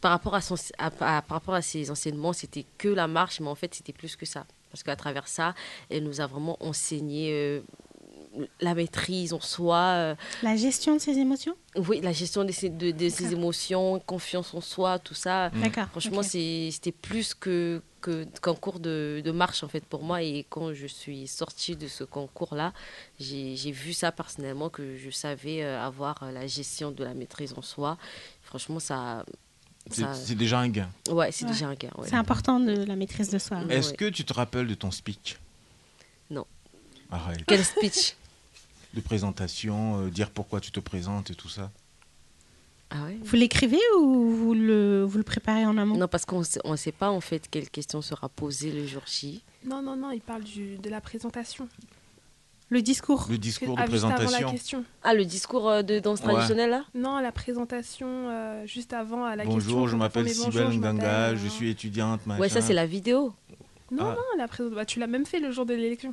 par, rapport à son, à- à- par rapport à ses enseignements, c'était que la marche, mais en fait, c'était plus que ça. Parce qu'à travers ça, elle nous a vraiment enseigné euh, la maîtrise en soi, euh, La gestion de ses émotions oui, la gestion de ses, de, de ses D'accord. émotions, confiance en soi, tout ça. D'accord. Franchement, c'était plus que que- qu'un cours de, de marche en fait pour moi et quand je suis sortie de ce concours là j'ai j'ai vu ça personnellement que je savais euh, avoir la gestion de la maîtrise en soi franchement ça, C'est déjà un gain. ouais c'est Ouais. déjà un gain ouais. C'est important de la maîtrise de soi. Ouais. Est-ce que tu te rappelles de ton speech? Non. Arrête. quel speech? De présentation, euh, dire pourquoi tu te présentes et tout ça. ah ouais Vous l'écrivez ou vous le, vous le préparez en amont? Non parce qu'on on sait pas en fait quelle question sera posée le jour J Non, non, non, il parle du, de la présentation. Le discours Le discours de Ah, juste avant la présentation. question. ah le discours euh, de danse Ouais. traditionnelle là? Non, la présentation euh, juste avant à la question. Bonjour, je quand on m'appelle bonjour, Sibel je Nganga, m'appelle, je suis étudiante. Machin. ouais ça c'est la vidéo Non, Ah. non, la présentation. Bah, tu l'as même fait le jour de l'élection.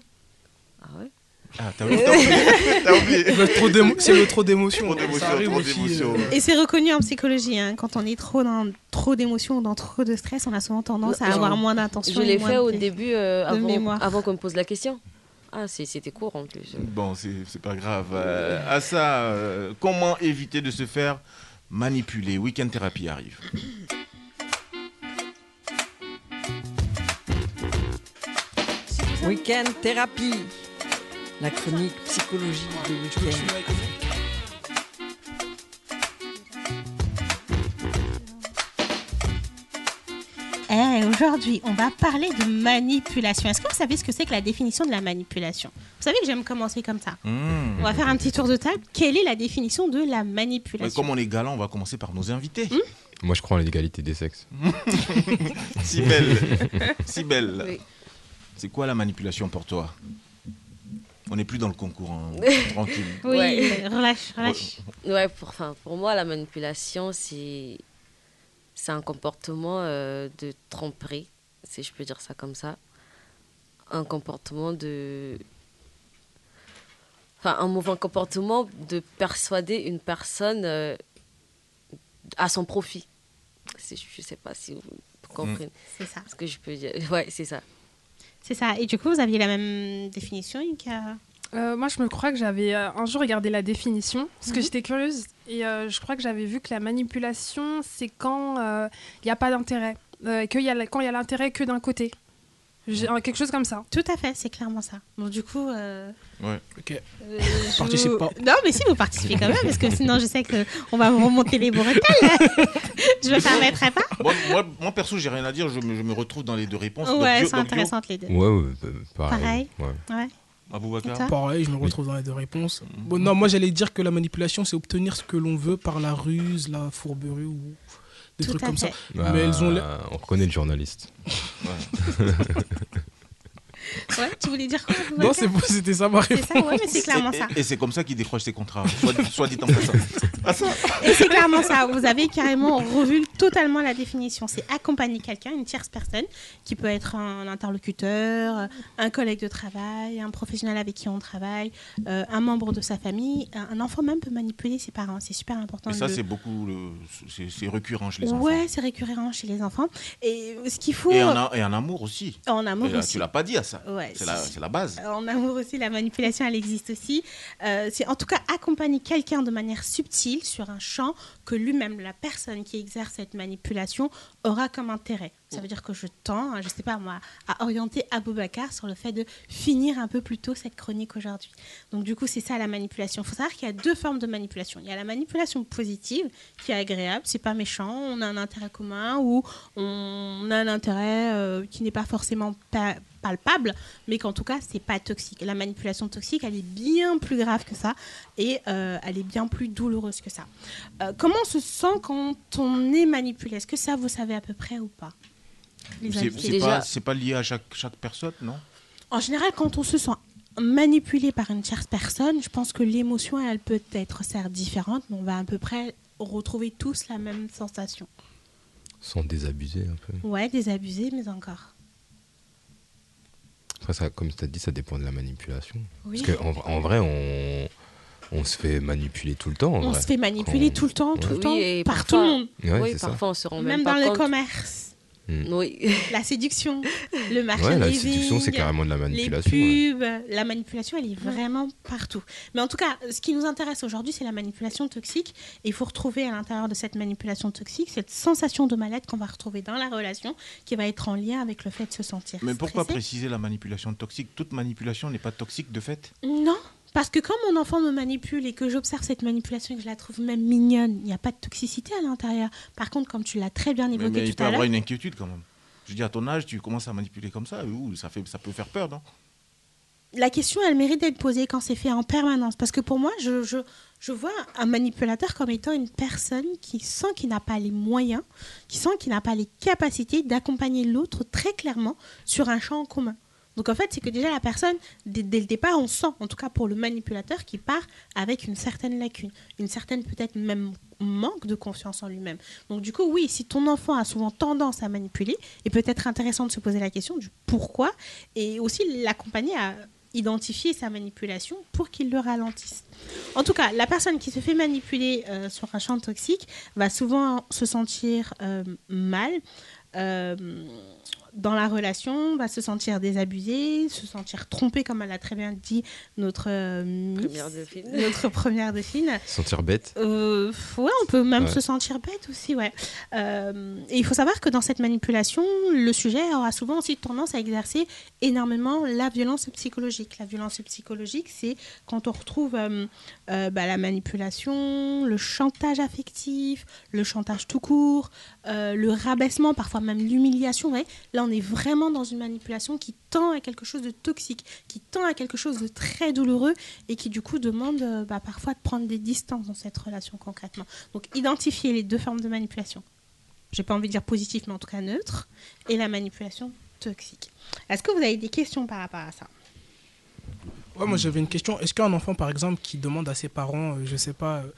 ah ouais? Ah, t'as oublié. C'est le trop d'émotion. Trop d'émotion, Ça arrive trop aussi, d'émotion. euh, Et c'est reconnu en psychologie, hein, quand on est trop dans trop d'émotions ou dans trop de stress, on a souvent tendance à avoir moins d'attention. Je l'ai fait au début euh, avant, qu'on me pose la question. Ah, c'était court en plus. Bon, c'est c'est pas grave. Euh, à ça, euh, comment éviter de se faire manipuler? Weekend Therapy arrive. Week-end thérapie. La chronique psychologie de week-end. le- Eh, aujourd'hui, on va parler de manipulation. Est-ce que vous savez ce que c'est que la définition de la manipulation? Vous savez que j'aime commencer comme ça. Mmh. On va faire un petit tour de table. Quelle est la définition de la manipulation? comme on est galant, on va commencer par nos invités. Moi, je crois en l'égalité des sexes. si belle. si belle. Oui. C'est quoi la manipulation pour toi? On n'est plus dans le concours, hein. tranquille. Oui, Ouais. relâche, relâche. Ouais, pour, enfin, pour moi, la manipulation, c'est c'est un comportement euh, de tromperie, si je peux dire ça comme ça. Un comportement de. Enfin, un mauvais comportement de persuader une personne euh, à son profit. Si- Je ne sais pas si vous comprenez C'est ça. ce que je peux dire. Ouais, c'est ça. C'est ça. Et du coup, vous aviez la même définition, Ika Euh, moi, je me crois que j'avais euh, un jour regardé la définition, parce que Mhm. j'étais curieuse, et euh, je crois que j'avais vu que la manipulation, c'est quand il n'y a pas d'intérêt, qu'il y a, la- quand il y a l'intérêt que d'un côté. Quelque chose comme ça. Tout à fait, c'est clairement ça. Bon, du coup. euh, Ouais. Ok. euh, je Participe vous- pas. Non, mais si, vous participez quand même, parce que sinon, je sais qu'on va vous remonter les bretelles. je ne me permettrai pas. Moi, moi, moi, perso, j'ai rien à dire. Je me, je me retrouve dans les deux réponses. Ouais, c'est intéressantes les deux. Ouais, ouais, euh, pareil. Pareil. Ouais. Ouais. Aboubacar toi Pareil, je me retrouve dans les deux réponses. Bon, non, moi j'allais dire que la manipulation, c'est obtenir ce que l'on veut par la ruse, la fourberie ou des Tout trucs ça. fait. Bah, Mais elles ont l'air- On reconnaît le journaliste. Ouais, tu voulais dire quoi Non, c'est c'était ça ma C'est réponse. ça, ouais, mais c'est clairement Et- ça. Et, et c'est comme ça qu'il décroche ses contrats. Soit, soit dit en passant. Ah, ça Et c'est clairement ça. Vous avez carrément revu totalement la définition. C'est accompagner quelqu'un, une tierce personne, qui peut être un interlocuteur, un collègue de travail, un professionnel avec qui on travaille, euh, un membre de sa famille. Un, un enfant même peut manipuler ses parents. C'est super important. Et ça, le- c'est beaucoup. le- C'est c'est récurrent chez les enfants. Ouais, c'est récurrent chez les enfants. Et ce qu'il faut. Et, en, a- et en amour aussi. en amour Et là, aussi. tu l'as pas dit à ça. Ouais, c'est la, si, si. c'est la base. En amour aussi, la manipulation, elle existe aussi. Euh, c'est en tout cas accompagner quelqu'un de manière subtile sur un champ que lui-même, la personne qui exerce cette manipulation, aura comme intérêt. Ça veut dire que je tends, hein, je sais pas moi, à orienter Aboubacar sur le fait de finir un peu plus tôt cette chronique aujourd'hui. Donc du coup, c'est ça la manipulation. Il faut savoir qu'il y a deux formes de manipulation. Il y a la manipulation positive, qui est agréable, c'est pas méchant, on a un intérêt commun ou on a un intérêt euh, qui n'est pas forcément pa- palpable, mais qu'en tout cas, c'est pas toxique. La manipulation toxique, elle est bien plus grave que ça et euh, elle est bien plus douloureuse que ça. Euh, comment on se sent quand on est manipulé? Est-ce que ça, vous savez à peu près ou pas? C'est pas, c'est pas lié à chaque, chaque personne, non? En général, quand on se sent manipulé par une tierce personne, je pense que l'émotion, elle peut être certes différente, mais on va à peu près retrouver tous la même sensation. Sans désabuser un peu. Ouais, désabusé, mais encore. Après, ça, comme tu as dit, ça dépend de la manipulation. Oui. Parce qu'en en vrai, on, on se fait manipuler tout le temps. en On vrai. se fait manipuler tout le temps, tout Ouais. le temps, par tout le monde. Ouais, oui, ça. parfois on se rend Même même, dans le commerce. Mm. Oui. La séduction, le Ouais, merchandising. la séduction, c'est carrément de la manipulation. Les ouais. pubs, la manipulation, elle est vraiment partout. Mais en tout cas, ce qui nous intéresse aujourd'hui, c'est la manipulation toxique. Et il faut retrouver à l'intérieur de cette manipulation toxique cette sensation de mal-être qu'on va retrouver dans la relation, qui va être en lien avec le fait de se sentir. Mais pourquoi préciser la manipulation toxique? Toute manipulation n'est pas toxique de fait? Non, parce que quand mon enfant me manipule et que j'observe cette manipulation et que je la trouve même mignonne, il n'y a pas de toxicité à l'intérieur. Par contre, comme tu l'as très bien Mais, évoqué mais il tout peut à avoir une inquiétude quand même. Je dis à ton âge, tu commences à manipuler comme ça, ouh, ça, fait, ça peut faire peur, non? La question, elle mérite d'être posée quand c'est fait en permanence. Parce que pour moi, je, je, je vois un manipulateur comme étant une personne qui sent qu'il n'a pas les moyens, qui sent qu'il n'a pas les capacités d'accompagner l'autre très clairement sur un champ en commun. Donc en fait, c'est que déjà la personne, dès, le départ, on sent, en tout cas pour le manipulateur, qui part avec une certaine lacune, une certaine peut-être même manque de confiance en lui-même. Donc du coup, oui, si ton enfant a souvent tendance à manipuler, il peut être intéressant de se poser la question du pourquoi et aussi l'accompagner à identifier sa manipulation pour qu'il le ralentisse. En tout cas, la personne qui se fait manipuler euh, sur un champ toxique va souvent se sentir euh, mal. euh, dans la relation, va se sentir désabusée, se sentir trompée, comme elle l'a très bien dit notre euh, Miss, Première dauphine. notre première dauphine. Sentir bête. Euh, ouais, on peut même Ouais. se sentir bête aussi, ouais. Euh, et il faut savoir que dans cette manipulation, le sujet aura souvent aussi tendance à exercer énormément la violence psychologique. La violence psychologique, c'est quand on retrouve euh, euh, bah, la manipulation, le chantage affectif, le chantage tout court, euh, le rabaissement, parfois même l'humiliation. ouais. Là, on est vraiment dans une manipulation qui tend à quelque chose de toxique, qui tend à quelque chose de très douloureux et qui du coup demande euh, bah, parfois de prendre des distances dans cette relation concrètement. Donc identifier les deux formes de manipulation. J'ai pas envie de dire positif, mais en tout cas neutre, et la manipulation toxique. Est-ce que vous avez des questions par rapport à ça? Ouais, moi j'avais une question. Est-ce qu'un enfant, par exemple, qui demande à ses parents, euh, je sais pas, euh,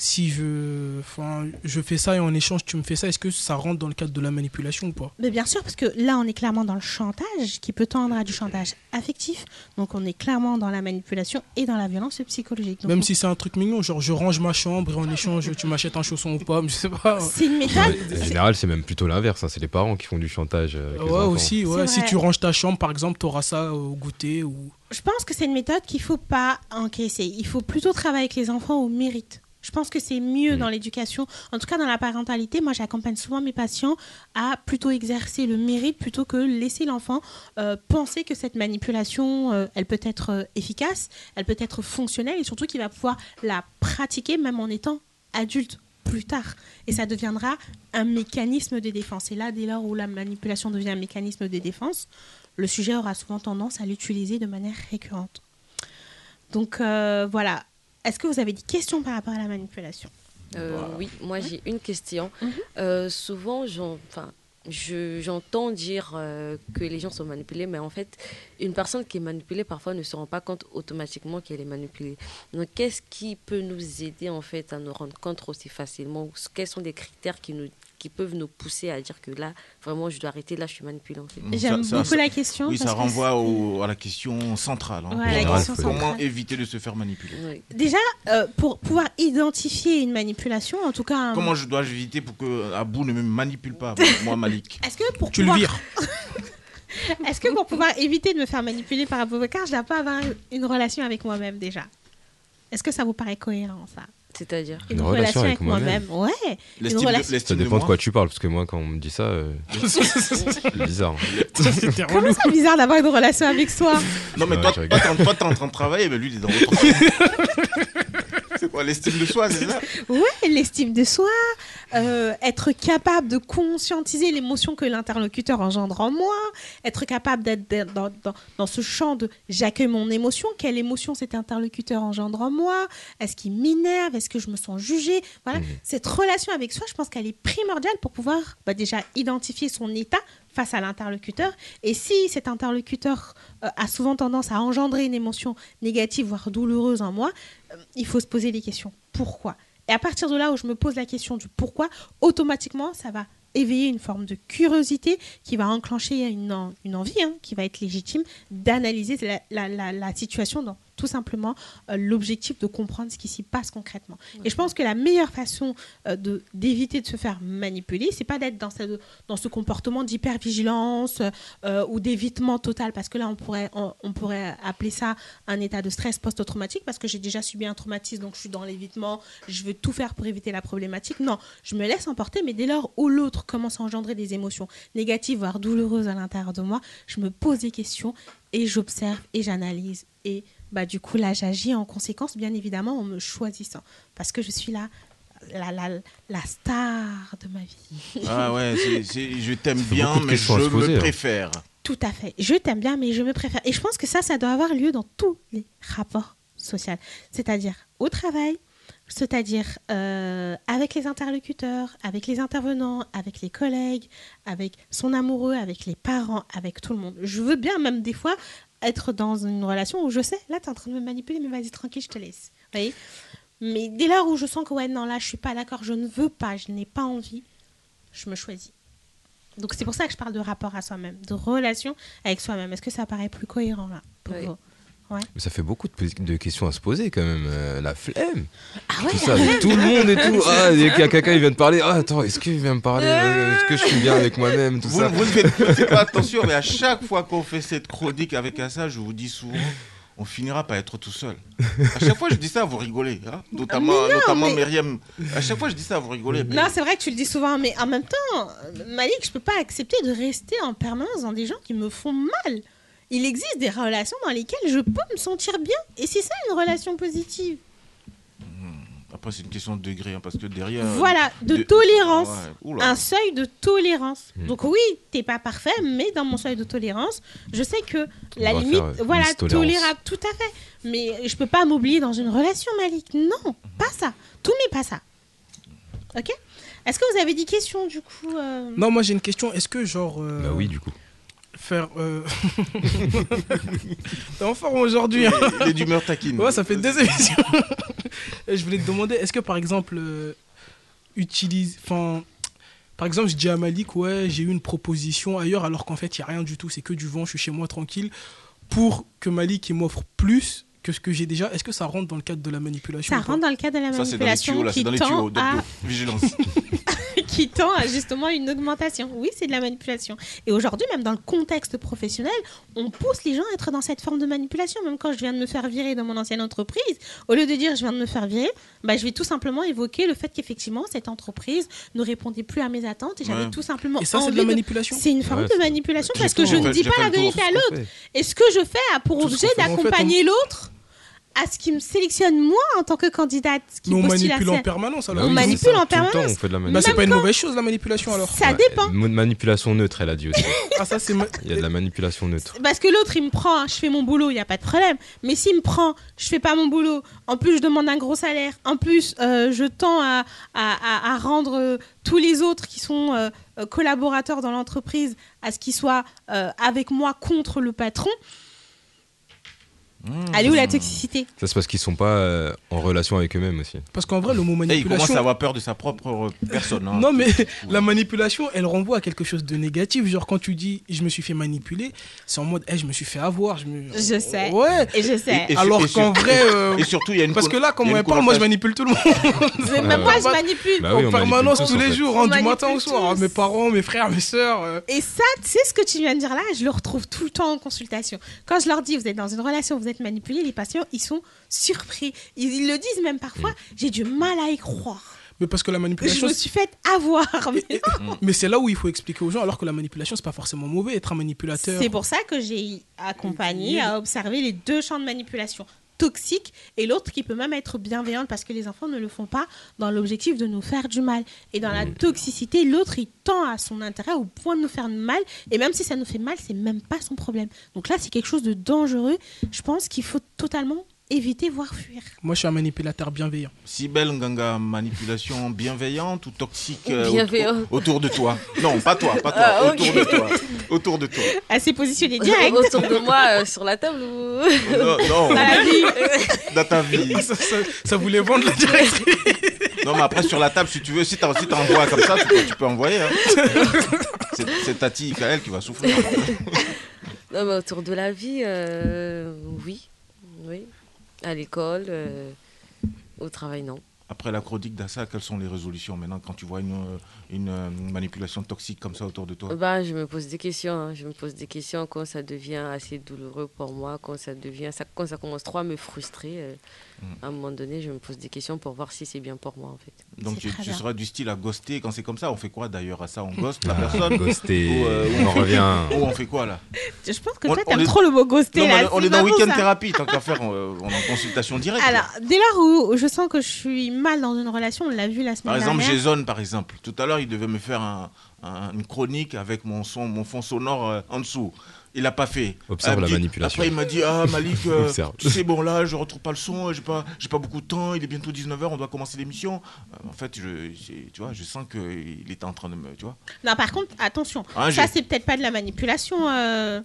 si je, enfin, je fais ça et en échange tu me fais ça, est-ce que ça rentre dans le cadre de la manipulation ou pas? Mais bien sûr, parce que là, on est clairement dans le chantage, qui peut tendre à du chantage affectif. Donc, on est clairement dans la manipulation et dans la violence psychologique. Donc, Même on- si c'est un truc mignon, genre je range ma chambre et en échange tu m'achètes un chausson ou pas, je sais pas. c'est une méthode. En général, c'est même plutôt l'inverse. hein, C'est les parents qui font du chantage. euh, avec Ouais, aussi, ouais. Si tu ranges ta chambre, par exemple, t'auras ça au goûter ou. Je pense que c'est une méthode qu'il faut pas encaisser. Il faut plutôt travailler avec les enfants au mérite. Je pense que c'est mieux Mm. dans l'éducation, en tout cas dans la parentalité. Moi, j'accompagne souvent mes patients à plutôt exercer le mérite plutôt que laisser l'enfant euh, penser que cette manipulation, euh, elle peut être euh, efficace, elle peut être fonctionnelle et surtout qu'il va pouvoir la pratiquer même en étant adulte plus tard. Et ça deviendra un mécanisme de défense. Et là, dès lors où la manipulation devient un mécanisme de défense, le sujet aura souvent tendance à l'utiliser de manière récurrente. Donc euh, voilà. Est-ce que vous avez des questions par rapport à la manipulation? Euh, oui, moi j'ai une question. Mhm. Euh, souvent, j'en- enfin, je- j'entends dire euh, que les gens sont manipulés, mais en fait, une personne qui est manipulée parfois ne se rend pas compte automatiquement qu'elle est manipulée. Donc, qu'est-ce qui peut nous aider en fait à nous rendre compte aussi facilement? Quels sont les critères qui nous qui peuvent nous pousser à dire que là, vraiment, je dois arrêter, là, je suis manipulée en fait. J'aime beaucoup ça- la question. Oui, ça que renvoie au- à la question centrale. hein. Ouais, la Comment- question Comment centrale. éviter de se faire manipuler Oui. Déjà, euh, pour pouvoir identifier une manipulation, en tout cas. un- Comment je dois éviter pour que Abou ne me manipule pas, moi Malik Est-ce que pour Tu le vires. Est-ce que pour pouvoir éviter de me faire manipuler par Aboubacar, je dois pas avoir une relation avec moi-même déjà? Est-ce que ça vous paraît cohérent ça? C'est-à-dire Une, relation, avec moi-même. Ouais. Une L'estime relation. Ça de dépend de quoi tu parles, parce que moi, quand on me dit ça, euh, c'est bizarre. C'était Comment ça bizarre d'avoir une relation avec soi Non, mais Ouais, toi, je toi, rigole. t'es en- toi, t'es en train de travailler, mais lui, il est dans l'autre l'estime de soi, c'est ça Ouais, l'estime de soi, euh, être capable de conscientiser l'émotion que l'interlocuteur engendre en moi, être capable d'être dans, dans- dans ce champ de j'accueille mon émotion, quelle émotion cet interlocuteur engendre en moi, est-ce qu'il m'énerve, est-ce que je me sens jugée. Voilà, cette relation avec soi, je pense qu'elle est primordiale pour pouvoir bah, déjà identifier son état face à l'interlocuteur. Et si cet interlocuteur euh, a souvent tendance à engendrer une émotion négative, voire douloureuse en moi, euh, il faut se poser les questions. Pourquoi? Et à partir de là où je me pose la question du pourquoi, automatiquement, ça va éveiller une forme de curiosité qui va enclencher une, en- une envie hein, qui va être légitime d'analyser la- la situation dans tout simplement euh, l'objectif de comprendre ce qui s'y passe concrètement. Et je pense que la meilleure façon euh, de d'éviter de se faire manipuler, c'est pas d'être dans ce, dans ce comportement d'hypervigilance euh, ou d'évitement total, parce que là, on pourrait, on, on pourrait appeler ça un état de stress post-traumatique, parce que j'ai déjà subi un traumatisme, donc je suis dans l'évitement, je veux tout faire pour éviter la problématique. Non, je me laisse emporter, mais dès lors où l'autre commence à engendrer des émotions négatives, voire douloureuses à l'intérieur de moi, je me pose des questions et j'observe et j'analyse. Et bah, du coup, là, j'agis en conséquence, bien évidemment, en me choisissant, parce que je suis là. La, la, la star de ma vie. Ah ouais, c'est- c'est- je t'aime bien, mais je poser, me hein. préfère. Tout à fait. Je t'aime bien, mais je me préfère. Et je pense que ça, ça doit avoir lieu dans tous les rapports sociaux. C'est-à-dire au travail, c'est-à-dire euh, avec les interlocuteurs, avec les intervenants, avec les collègues, avec son amoureux, avec les parents, avec tout le monde. Je veux bien même des fois être dans une relation où je sais, là, tu es en train de me manipuler, mais vas-y, tranquille, je te laisse. Vous voyez mais dès lors où je sens que, ouais, non, là, je suis pas d'accord, je ne veux pas, je n'ai pas envie, je me choisis. Donc c'est pour ça que je parle de rapport à soi-même, de relation avec soi-même. Est-ce que ça paraît plus cohérent là pour Oui. vous? Ouais. Mais ça fait beaucoup de, questions à se poser quand même. euh, la flemme. Ah ouais, Tout ça avec tout le monde et tout. Ah, qu'il y a quelqu'un qui vient de parler. Ah, attends, est-ce qu'il vient me parler? Euh, Est-ce que je suis bien avec moi-même Tout Vous, ça? vous ne faites, pas attention, mais à chaque fois qu'on fait cette chronique avec Assa, je vous dis souvent, on finira par être tout seul. À chaque fois, je dis ça, vous rigolez. hein. Notamment, non, notamment mais- Myriam. À chaque fois, je dis ça, vous rigolez. mais- Non, c'est vrai que tu le dis souvent, mais en même temps, Malik, je peux pas accepter de rester en permanence dans des gens qui me font mal. Il existe des relations dans lesquelles je peux me sentir bien, et c'est ça une relation positive. Après, c'est une question de degré, hein, parce que derrière. voilà, de, de- tolérance. Ouais, un seuil de tolérance. Hmm. Donc oui, t'es pas parfait, mais dans mon seuil de tolérance, je sais que la limite, euh, voilà, tolérable, tout à fait. Mais je peux pas m'oublier dans une relation, Malik. Non, pas ça. Tout mais pas ça. Ok? Est-ce que vous avez des questions du coup euh, Non, moi j'ai une question. Est-ce que genre. euh, Bah oui, du coup. Faire. euh, T'es en forme aujourd'hui. hein. Il est d'humeur taquine. Ouais, ça fait deux émissions. Et je voulais te demander, est-ce que par exemple, euh, utilise. Enfin. Par exemple, je dis à Malik, ouais, j'ai eu une proposition ailleurs, alors qu'en fait, il n'y a rien du tout, c'est que du vent, je suis chez moi tranquille. Pour que Malik m'offre plus que ce que j'ai déjà, est-ce que ça rentre dans le cadre de la manipulation Ça rentre dans le cadre de la Ça, c'est dans les manipulation tuyaux, là, c'est dans les tuyaux. de- à, Vigilance. qui tend à justement une augmentation. Oui, c'est de la manipulation. Et aujourd'hui, même dans le contexte professionnel, on pousse les gens à être dans cette forme de manipulation. Même quand je viens de me faire virer dans mon ancienne entreprise, au lieu de dire je viens de me faire virer, bah, je vais tout simplement évoquer le fait qu'effectivement, cette entreprise ne répondait plus à mes attentes et j'avais Ouais. tout simplement Et ça, c'est de la de- manipulation C'est une forme Ouais, de manipulation parce ce que je ne dis pas la vérité à l'autre. Et ce que je fais a pour Tout ce objet en fait, d'accompagner l'autre à ce qui me sélectionne moi en tant que candidate. Qui Mais on manipule en permanence alors. On oui, manipule en tout le temps, permanence. on fait de la Bah, c'est pas une mauvaise chose la manipulation alors. Ça Ouais, dépend. mot de manipulation neutre, elle a dit aussi. Ah, ça c'est. ma- Il y a de la manipulation neutre. Parce que l'autre, il me prend, hein, je fais mon boulot, il n'y a pas de problème. Mais s'il me prend, je fais pas mon boulot, en plus je demande un gros salaire, en plus euh, je tends à, à, à- à rendre euh, tous les autres qui sont euh, collaborateurs dans l'entreprise à ce qu'ils soient euh, avec moi contre le patron. Mmh. Elle est où la toxicité? Ça, c'est parce qu'ils sont pas euh, en relation avec eux-mêmes aussi. Parce qu'en vrai, le mot Et il manipulation. commence à avoir peur de sa propre euh, personne. hein. Non, mais la manipulation, elle renvoie à quelque chose de négatif. Genre, quand tu dis je me suis fait manipuler, c'est en mode Eh, je me suis fait avoir. Je, me... Je sais. Ouais. Et je sais. Et Alors qu'en vrai. euh, Et surtout, il y a une. Parce que là, quand on une parle, moi je manipule tout le monde. C'est- Même moi, je manipule. Bah oui, on en permanence tous, les fait. jours, hein, du matin au soir. Mes parents, mes frères, mes sœurs. euh, Et ça, tu sais ce que tu viens de dire là, je le retrouve tout le temps en consultation. Quand je leur dis, vous êtes dans une relation, vous êtes être manipulé, les patients, ils sont surpris. Ils, ils le disent même parfois, j'ai du mal à y croire. Mais parce que la Je manipulation. me suis fait avoir. mais. Mais c'est là où il faut expliquer aux gens, alors que la manipulation, c'est pas forcément mauvais. Être un manipulateur. C'est pour ça que j'ai accompagné à observer les deux champs de manipulation toxique et l'autre qui peut même être bienveillante parce que les enfants ne le font pas dans l'objectif de nous faire du mal. Et dans la toxicité, l'autre, il tend à son intérêt au point de nous faire du mal. Et même si ça nous fait mal, c'est même pas son problème. Donc là, c'est quelque chose de dangereux. Je pense qu'il faut totalement éviter, voire fuir. Moi, je suis un manipulateur bienveillant. Sibel Nganga, manipulation bienveillante ou toxique euh, autour, autour de toi? Non, pas toi, pas toi, Ah, autour ok. de toi. Autour de toi. Elle s'est positionnée direct. Autour de moi, euh, sur la table ou... Non, non, Dans la vie. dans ta vie. ça, ça- ça voulait vendre la directrice. Non, mais après, sur la table, si tu veux, si tu si envoies comme ça, tu peux, tu peux envoyer. hein. C'est c'est Tati Kael qui va souffrir. Non, mais autour de la vie, euh, oui. Oui. À l'école, euh, au travail, non. Après la chronique d'Assa, quelles sont les résolutions maintenant quand tu vois une, euh, une, euh, manipulation toxique comme ça autour de toi? Bah, je me pose des questions. hein. Je me pose des questions quand ça devient assez douloureux pour moi, quand ça devient, ça, quand ça commence trop à me frustrer. euh, À un moment donné, je me pose des questions pour voir si c'est bien pour moi, en fait. Donc tu, seras du style à ghoster quand c'est comme ça. On fait quoi d'ailleurs à ça On ghoste la Ah, personne Ghosté, Ou, euh, on en revient. Ou on fait quoi là Je pense que toi, t'aimes est- trop le mot. Non, mais là. On est dans week-end thérapie, tant qu'à faire, on, euh, on est en consultation directe. là. Alors, dès lors où je sens que je suis mal dans une relation, on l'a vu la semaine Par exemple, dernière. Jason, par exemple. Tout à l'heure, il devait me faire un- un- une chronique avec mon son, mon fond sonore euh, en dessous. Il l'a pas fait. Observe la manipulation. Après, il m'a dit Ah, Malik, euh, tu sais, bon, là, je retrouve pas le son, j'ai pas, j'ai pas beaucoup de temps, il est bientôt 19h, on doit commencer l'émission. Euh, en fait, je, tu vois, je sens qu'il était en train de me. Tu vois Non, par contre, attention. Ah, ça, c'est peut-être pas de la manipulation. euh,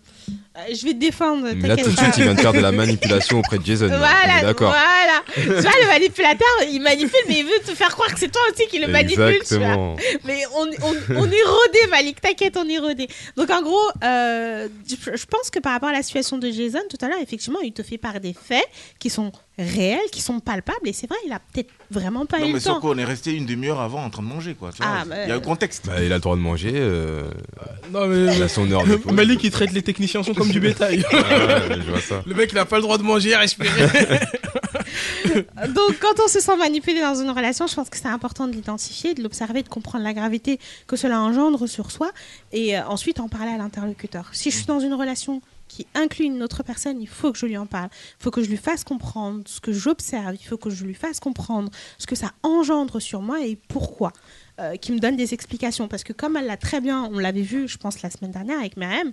euh, Je vais te défendre. Mais là, t'inquiète tout de suite, il vient de faire de la manipulation auprès de Jason. Voilà, D'accord. voilà. tu vois, le manipulateur, il manipule, mais il veut te faire croire que c'est toi aussi qui le manipule. tu vois. Mais on, on, on est rodé, Malik, t'inquiète, on est rodé. Donc en gros, euh, je pense que par rapport à la situation de Jason, tout à l'heure, effectivement, il te fait part des faits qui sont réels, qui sont palpables, et c'est vrai, il a peut-être vraiment pas Non, eu mais le temps. On est resté une demi-heure avant en train de manger, quoi. Tu vois, Ah, il y a un contexte. Bah, il a le droit de manger. euh, Non, mais. il a son heure de pause. Malik, il traite les techniciens sont comme du bétail. Ah ouais, je vois ça. Le mec, il a pas le droit de manger, respirer. Donc, quand on se sent manipulé dans une relation, je pense que c'est important de l'identifier, de l'observer, de comprendre la gravité que cela engendre sur soi et euh, ensuite en parler à l'interlocuteur. Si je suis dans une relation qui inclut une autre personne, il faut que je lui en parle. Il faut que je lui fasse comprendre ce que j'observe. Il faut que je lui fasse comprendre ce que ça engendre sur moi et pourquoi. Euh, qui me donne des explications. Parce que comme elle l'a très bien, on l'avait vu, je pense, la semaine dernière avec Myriam,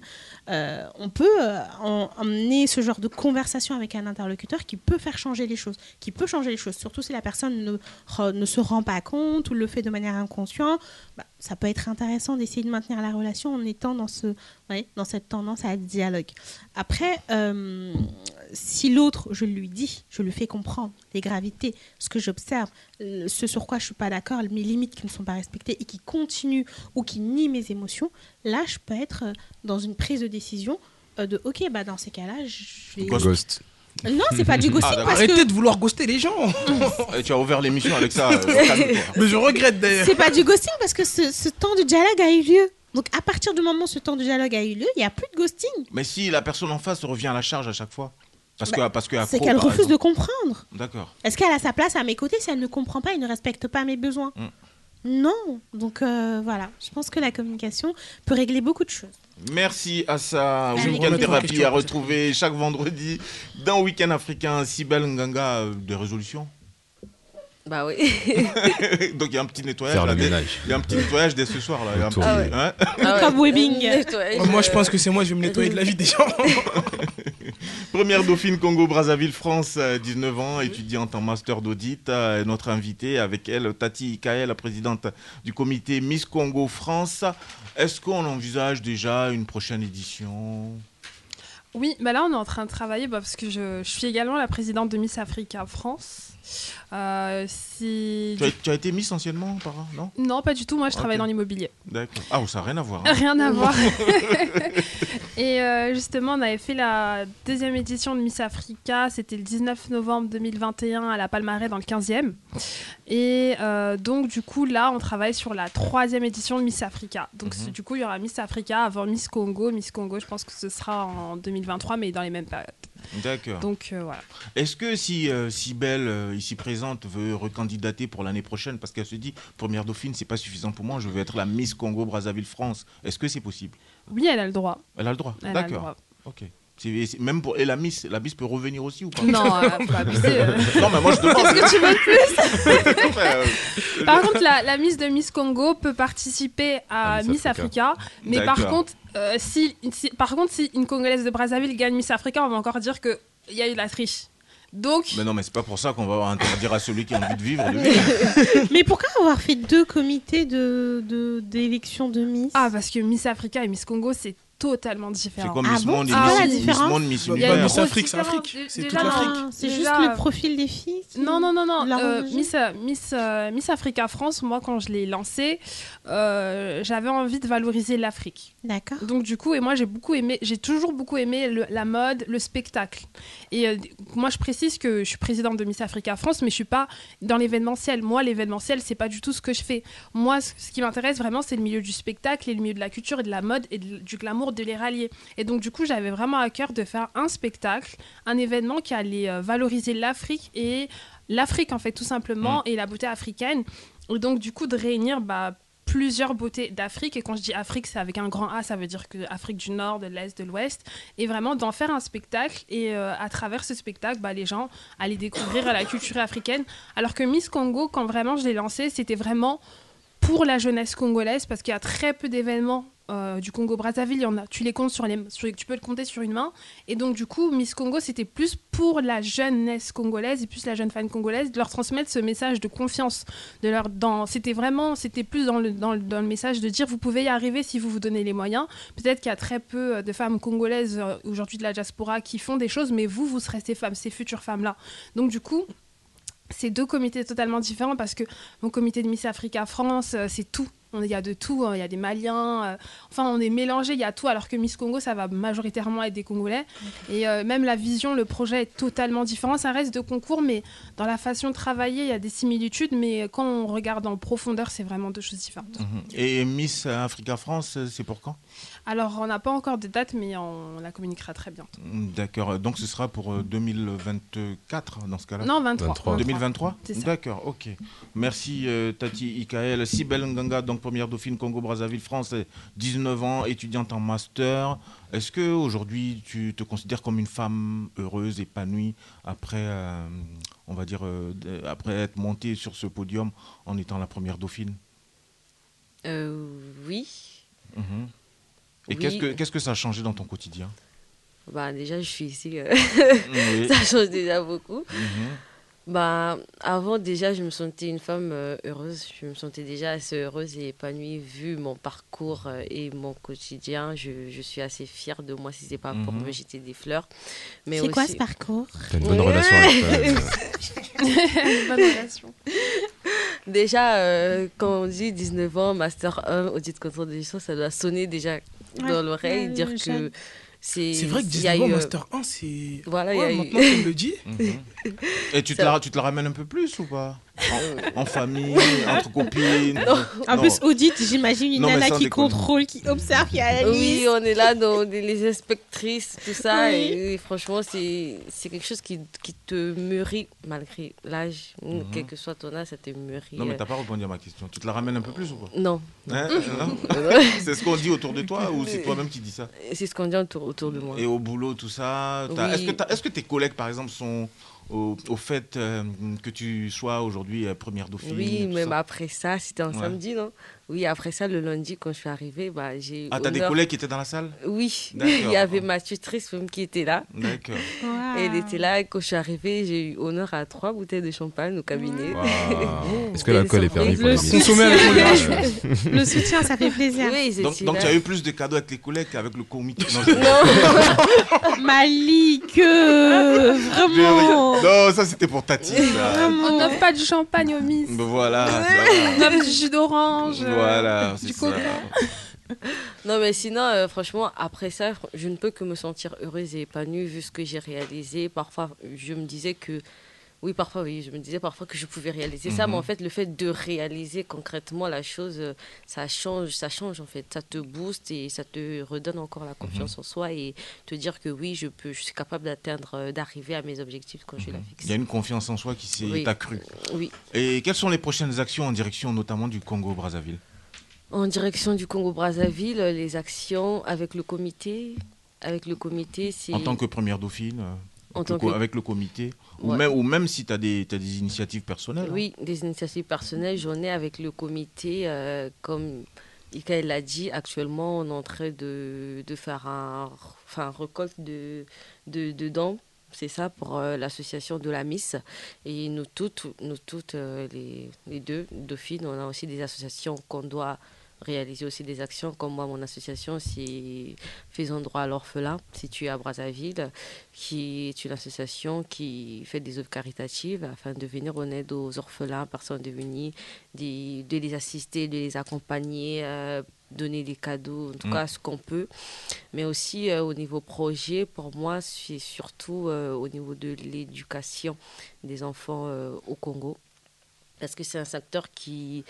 euh, on peut euh, en- emmener ce genre de conversation avec un interlocuteur qui peut faire changer les choses, qui peut changer les choses, surtout si la personne ne, se rend pas compte ou le fait de manière inconsciente. Bah, ça peut être intéressant d'essayer de maintenir la relation en étant dans, ce, dans cette tendance à dialogue. Après, euh, si l'autre, je lui dis, je lui fais comprendre les gravités, ce que j'observe, ce sur quoi je suis pas d'accord, mes limites qui ne sont pas respectées et qui continuent ou qui nient mes émotions, là, je peux être euh, dans une prise de décision euh, de OK, bah dans ces cas-là, je vais. Ghost. Non, c'est pas du ghosting Ah, parce Arrêtez que de vouloir ghoster les gens. Tu as ouvert l'émission avec ça. euh, calme-toi. Mais je regrette d'ailleurs. c'est pas du ghosting parce que ce, ce temps de dialogue a eu lieu. Donc à partir du moment où ce temps de dialogue a eu lieu, il n'y a plus de ghosting. Mais si la personne en face revient à la charge à chaque fois Parce Bah, que, parce que C'est qu'elle par refuse de exemple. comprendre. D'accord. Est-ce qu'elle a sa place à mes côtés si elle ne comprend pas et ne respecte pas mes besoins? Mm. Non. Donc euh, voilà, je pense que la communication peut régler beaucoup de choses. Merci à ça. Week-end thérapie à retrouver chaque vendredi dans Week-end africain. Sibel Nganga, euh, des résolutions. Bah oui. Donc il y a un petit nettoyage. Faire là, le dès- ménage. Il y a un petit nettoyage dès ce soir là. Il y a un Autour petit- du- hein Ah ouais. Webbing. Nettoyage, Moi, je euh, pense que c'est moi, je vais me nettoyer de la vie des gens. Première dauphine Congo-Brazzaville, France, euh, 19 ans, étudiante en master d'audit. Euh, Notre invitée, avec elle, Tati Ikael, la présidente du comité Miss Congo France. Est-ce qu'on envisage déjà une prochaine édition? Oui, bah là on est en train de travailler bah, parce que je, je suis également la présidente de Miss Africa France. Euh, si... tu as, tu as été Miss anciennement, par là, non? Non, pas du tout. Moi, je travaille dans l'immobilier. D'accord. Ah, ça n'a rien à voir. hein. Rien à voir. Et euh, justement, on avait fait la deuxième édition de Miss Africa. C'était le 19 novembre 2021 à la Palmarais dans le 15e. Et euh, donc, du coup, là, on travaille sur la troisième édition de Miss Africa. Donc, Mhm. du coup, il y aura Miss Africa avant Miss Congo. Miss Congo, je pense que ce sera en 2023, mais dans les mêmes périodes. D'accord. Donc euh, voilà. Est-ce que si euh, Cybelle, euh, ici présente, veut recandidater pour l'année prochaine, parce qu'elle se dit, première dauphine, c'est pas suffisant pour moi, je veux être la Miss Congo Brazzaville France, est-ce que c'est possible? Oui, elle a le droit. Elle a le droit. D'accord. Ok. Même pour et la Miss, la Miss peut revenir aussi ou pas? Non, euh, faut pas abuser, euh. non, mais moi je demande. Qu'est-ce que tu veux de plus euh, Par contre, la, la Miss de Miss Congo peut participer à Miss Miss Africa. Africa, mais par contre, euh, si, si- par contre, si une Congolaise de Brazzaville gagne Miss Africa, on va encore dire qu'il y a eu de la triche. Donc, Mais non, mais c'est pas pour ça qu'on va interdire à celui qui a envie de vivre de vivre. Mais pourquoi avoir fait deux comités de de- d'élection de, Miss? Ah, parce que Miss Africa et Miss Congo, c'est totalement différent. C'est comme Ah Miss bon Monde et quoi Miss, la Miss Monde, Miss Il y a Univers. une Miss grosse Afrique, c'est. Afrique. Toute l'Afrique. C'est déjà, juste le profil des filles qui- Non, non, non, non. euh, Miss, euh, Miss, euh, Miss Africa France, moi, quand je l'ai lancée, euh, j'avais envie de valoriser l'Afrique. D'accord. Donc, du coup, et moi, j'ai beaucoup aimé, j'ai toujours beaucoup aimé le- la mode, le spectacle. Et euh, moi, je précise que je suis présidente de Miss Africa France, mais je suis pas dans l'événementiel. Moi, l'événementiel, c'est pas du tout ce que je fais. Moi, ce ce qui m'intéresse vraiment, c'est le milieu du spectacle et le milieu de la culture et de la mode et de- du glamour, de les rallier. Et donc, du coup, j'avais vraiment à cœur de faire un spectacle, un événement qui allait euh, valoriser l'Afrique et l'Afrique, en fait, tout simplement, et la beauté africaine. Et donc, du coup, de réunir bah, plusieurs beautés d'Afrique. Et quand je dis Afrique, c'est avec un grand A, ça veut dire que Afrique du Nord, de l'Est, de l'Ouest. Et vraiment d'en faire un spectacle. Et euh, à travers ce spectacle, bah, les gens allaient découvrir la culture africaine. Alors que Miss Congo, quand vraiment je l'ai lancé, c'était vraiment pour la jeunesse congolaise parce qu'il y a très peu d'événements euh, du Congo Brazzaville, il y en a, tu les comptes sur les, tu peux le compter sur une main. Et donc du coup, Miss Congo, c'était plus pour la jeunesse congolaise et plus la jeune fan congolaise de leur transmettre ce message de confiance. De leur, c'était vraiment, c'était plus dans le, dans, le, dans le message de dire vous pouvez y arriver si vous vous donnez les moyens. Peut-être qu'il y a très peu euh, de femmes congolaises euh, aujourd'hui de la diaspora qui font des choses, mais vous, vous serez ces femmes, ces futures femmes là. Donc du coup, c'est deux comités totalement différents parce que mon comité de Miss Africa France, c'est tout. On- Il y a de tout, hein. il y a des Maliens, euh, enfin on est mélangé, il y a tout, alors que Miss Congo, ça va majoritairement être des Congolais. Et euh, même la vision, le projet est totalement différent. Ça reste de concours, mais dans la façon de travailler, il y a des similitudes, mais quand on regarde en profondeur, c'est vraiment deux choses différentes. Mhm. Et Miss Africa France, c'est pour quand? Alors on n'a pas encore de date, mais on la communiquera très bientôt. D'accord, donc ce sera pour euh, 2024 dans ce cas-là Non, 23. 23. 2023 C'est ça. D'accord, ok. Merci euh, Tati Ikael. Sibel Nganga, donc première dauphine Congo-Brazzaville, France, 19 ans, étudiante en master. Est-ce que aujourd'hui tu te considères comme une femme heureuse, épanouie, après, euh, on va dire, euh, de- après être montée sur ce podium en étant la première dauphine? Euh, oui. Mhm. Et Oui. qu'est-ce que qu'est-ce que ça a changé dans ton quotidien? Bah, déjà, je suis ici. euh, Oui. Ça change déjà beaucoup. Mhm. Bah, avant, déjà, je me sentais une femme euh, heureuse. Je me sentais déjà assez heureuse et épanouie vu mon parcours euh, et mon quotidien. Je, je suis assez fière de moi si c'est pas pour Mhm. me jeter des fleurs. C'est quoi ce parcours? T'as une bonne relation avec Bonne relation. Déjà, euh, quand on dit 19 ans, Master 1, audit contrôle de gestion, ça doit sonner déjà dans l'oreille, Ouais, dire que c'est. C'est vrai que il y a 19 ans, eu, euh, Master 1, c'est. Voilà, il y a eu- maintenant, tu me le dis. Mhm. Et tu te, la, tu te la ramènes un peu plus ou pas? En, en famille, entre copines En plus, audit, j'imagine une Non, nana qui déconner. contrôle, qui observe, qui analyse. Oui, on est là dans des- les inspectrices, tout ça. Oui. Et, franchement, c'est c'est quelque chose qui, qui te mûrit malgré l'âge. Mhm. Quel que soit ton âge, ça te mûrit. Non, mais euh. t'as pas répondu à ma question. Tu te la ramènes un peu plus ou pas? Non. Hein Non Non. C'est ce qu'on dit autour de toi ou c'est toi-même qui dis ça? C'est ce qu'on dit autour, autour de moi. Et au boulot, tout ça t'as- Oui. Est-ce que, t'as- est-ce que tes collègues, par exemple, sont au, au fait euh, que tu sois aujourd'hui euh, première dauphine Oui, même après ça, c'était un Ouais. samedi, non? Oui, après ça, le lundi, quand je suis arrivée, bah, j'ai. Ah, t'as des collègues qui étaient dans la salle Oui, D'accord. il y avait ma tutrice même qui était là. D'accord. Et Elle était là, et quand je suis arrivée, j'ai eu honneur à trois bouteilles de champagne au cabinet. Waouh. Est-ce que l'alcool est permis pour Le les soutien. Consommer avec modération. Le soutien, ça fait plaisir. Oui, Donc, donc tu as eu plus de cadeaux avec les collègues qu'avec le comité Non, je- Malik, euh, vraiment. Non, ça c'était pour Tati. ça. On n'offre pas du champagne au Miss. Voilà, ça On offre du jus d'orange. Voilà, c'est du ça. coca. Non, mais sinon, euh, franchement, après ça, je ne peux que me sentir heureuse et épanouie vu ce que j'ai réalisé. Parfois, je me disais que Oui, parfois, oui. Je me disais parfois que je pouvais réaliser ça, mais Mhm. en fait, le fait de réaliser concrètement la chose, euh, ça change, ça change en fait. Ça te booste et ça te redonne encore la confiance Mhm. en soi et te dire que oui, je peux, je suis capable d'atteindre, euh, d'arriver à mes objectifs quand je la fixe. Il y a une confiance en soi qui s'est Oui. accrue. Oui. Et quelles sont les prochaines actions en direction notamment du Congo-Brazzaville? En direction du Congo-Brazzaville, les actions avec le comité, avec le comité, c'est En tant que première dauphine euh, En avec le tant co- que- Avec le comité ou, même, ou même si tu as, des initiatives personnelles hein. Oui, des initiatives personnelles. J'en ai avec le comité. euh, comme Ikaël l'a dit, actuellement, on est en train de, de faire un, enfin, récolte de, de, de dons. C'est ça pour euh, l'association de la Miss. Et nous toutes, nous toutes euh, les, les deux, Dauphine, on a aussi des associations qu'on doit réaliser aussi des actions. Comme moi, mon association, c'est Faisons droit à l'orphelin, située à Brazzaville, qui est une association qui fait des œuvres caritatives afin de venir en aide aux orphelins, personnes démunies, de, de les assister, de les accompagner, euh, donner des cadeaux, en tout Mm. cas ce qu'on peut. Mais aussi euh, au niveau projet, pour moi, c'est surtout euh, au niveau de l'éducation des enfants euh, au Congo. Parce que c'est un secteur qui,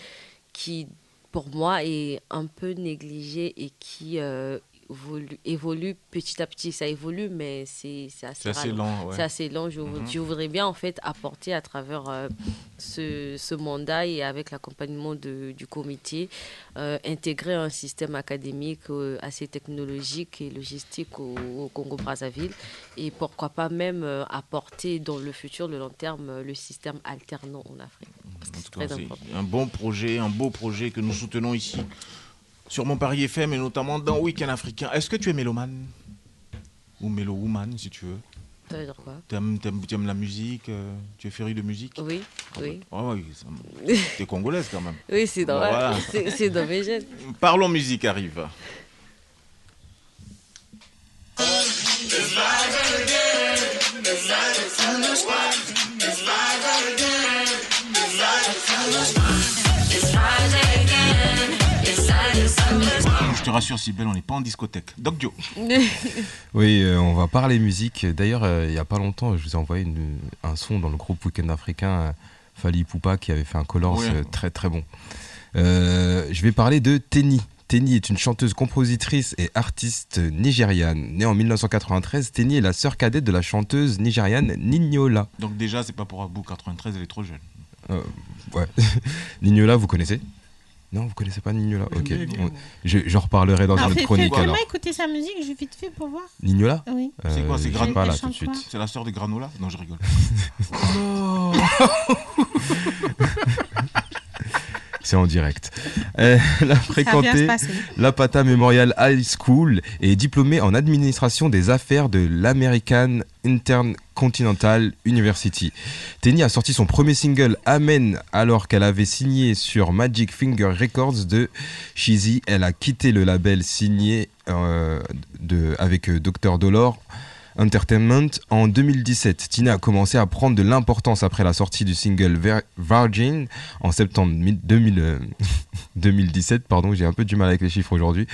qui, pour moi, est un peu négligé et qui euh, évolue, évolue petit à petit. Ça évolue, mais c'est assez, assez lent, ouais. C'est assez lent. Je, Mhm. je voudrais bien, en fait, apporter à travers euh, ce, ce mandat et avec l'accompagnement du comité, euh, intégrer un système académique assez technologique et logistique au, au Congo-Brazzaville. Et pourquoi pas même apporter dans le futur, le long terme, le système alternant en Afrique. Que c'est très C'est un bon projet, un beau projet que nous soutenons ici sur mon Paris FM et notamment dans Week-end africain. Est-ce que tu es mélomane? Ou mélo-woman si tu veux Ça veut dire quoi? T'aimes, t'aimes- t'aimes la musique euh, Tu es féru de musique? Oui, oui. Ah oui, t'es congolaise quand même. Oui, c'est dans, voilà. c'est- dans mes gènes. Parlons musique arrive. Te rassure, Sybelle, on n'est pas en discothèque. Doc Dio. Oui, euh, on va parler musique. D'ailleurs, euh, il n'y a pas longtemps, je vous ai envoyé une- un son dans le groupe Weekend Africain, euh, Fali Poupa, qui avait fait un euh, très très bon. Je vais parler de Tenny. Tenny est une chanteuse, compositrice et artiste nigériane. Née en 1993, Tenny est la sœur cadette de la chanteuse nigériane Nignola. Donc déjà, c'est pas pour Abou 93, elle est trop jeune. Euh, ouais. Nignola, vous connaissez? Non, vous connaissez pas Nignola Ok. On- je- J'en reparlerai dans Ah, une fais- autre fais- chronique alors. Fais-moi écouter sa musique, je vite fait pour voir. Nignola Oui. C'est quoi, Euh, c'est Granola pas là Elle tout de chante suite. C'est la sœur de Granola? Non, je rigole. C'est en direct. Euh, Elle a fréquenté passer. l'Apata Memorial High School et est diplômée en administration des affaires de l'American Intercontinental University. Tenny a sorti son premier single Amen alors qu'elle avait signé sur Magic Finger Records de Shizzy. Elle a quitté le label signé euh, de, avec euh, Dr. Dolor Entertainment en 2017. Tina a commencé à prendre de l'importance après la sortie du single Virgin en septembre mi- 2000, euh, 2017. Pardon, j'ai un peu du mal avec les chiffres aujourd'hui.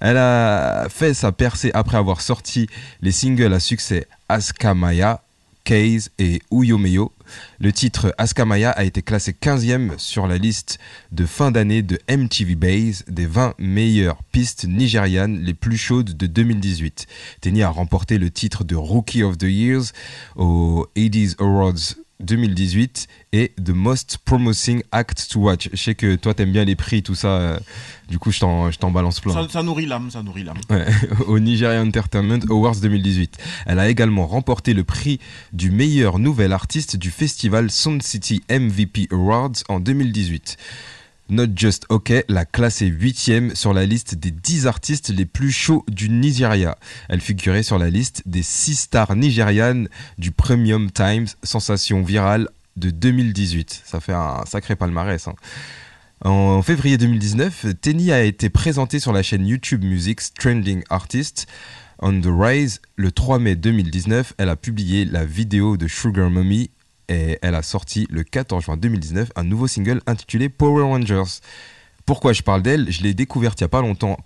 Elle a fait sa percée après avoir sorti les singles à succès Askamaya, Case et Uyomeyo. Le titre Askamaya a été classé 15e sur la liste de fin d'année de MTV Base des 20 meilleures pistes nigérianes les plus chaudes de 2018. Tenny a remporté le titre de Rookie of the Years aux 80s Awards 2018 et The Most Promising Act to Watch. Je sais que toi t'aimes bien les prix, tout ça. euh, du coup, je t'en je t'en balance plein. Ça, ça nourrit l'âme, ça nourrit l'âme. Ouais, au Nigeria Entertainment Awards 2018. Elle a également remporté le prix du meilleur nouvel artiste du festival Sound City MVP Awards en 2018. Not Just OK l'a classée 8 sur la liste des 10 artistes les plus chauds du Nigeria. Elle figurait sur la liste des 6 stars nigérianes du Premium Times Sensation Virale de 2018. Ça fait un sacré palmarès. hein. En février 2019, Tenny a été présentée sur la chaîne YouTube Music's Trending Artist. On the Rise, le 3 mai 2019, elle a publié la vidéo de Sugar Mummy et elle a sorti le 14 juin 2019 un nouveau single intitulé Power Rangers. Pourquoi je parle d'elle? Je l'ai découverte il n'y a pas longtemps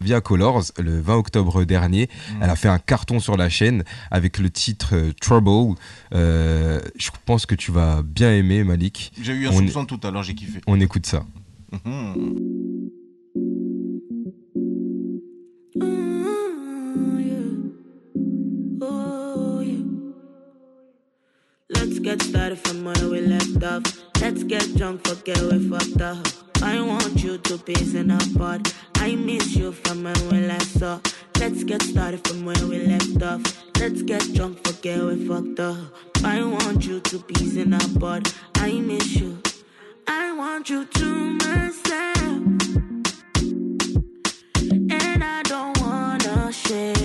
via Colors le 20 octobre dernier. Elle a fait un carton sur la chaîne avec le titre euh, Trouble. Euh, je pense que tu vas bien aimer Malik. J'ai eu un On- soupçon tout à l'heure, j'ai kiffé. On écoute ça. Mhm. Let's get started from where we left off. Let's get drunk, forget we fucked up. I want you to peace in our part. I miss you from when we last saw. Let's get started from where we left off. Let's get drunk, forget we fucked up. I want you to peace in our part. I miss you. I want you to myself. And I don't wanna share.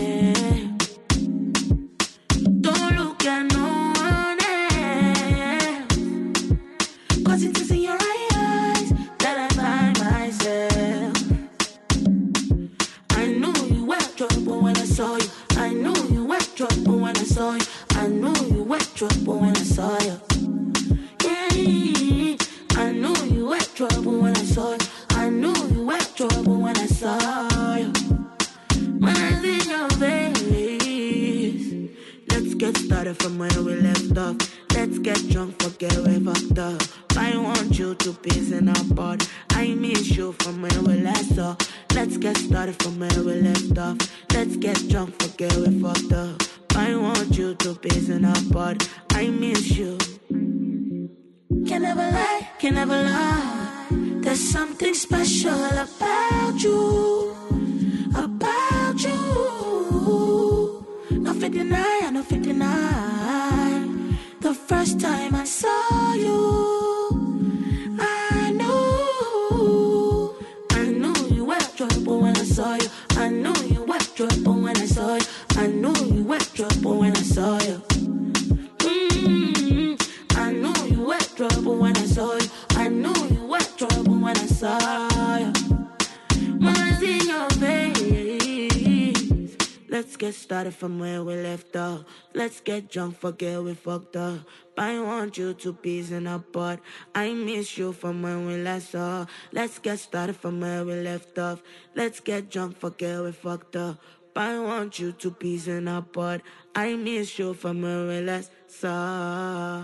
Drunk, forget we fucked up. I want you to peace in our part. I miss you from when we last saw. Let's get started from where we left off. Let's get drunk, forget we fucked up. I want you to peace in our part. I miss you from where we last saw.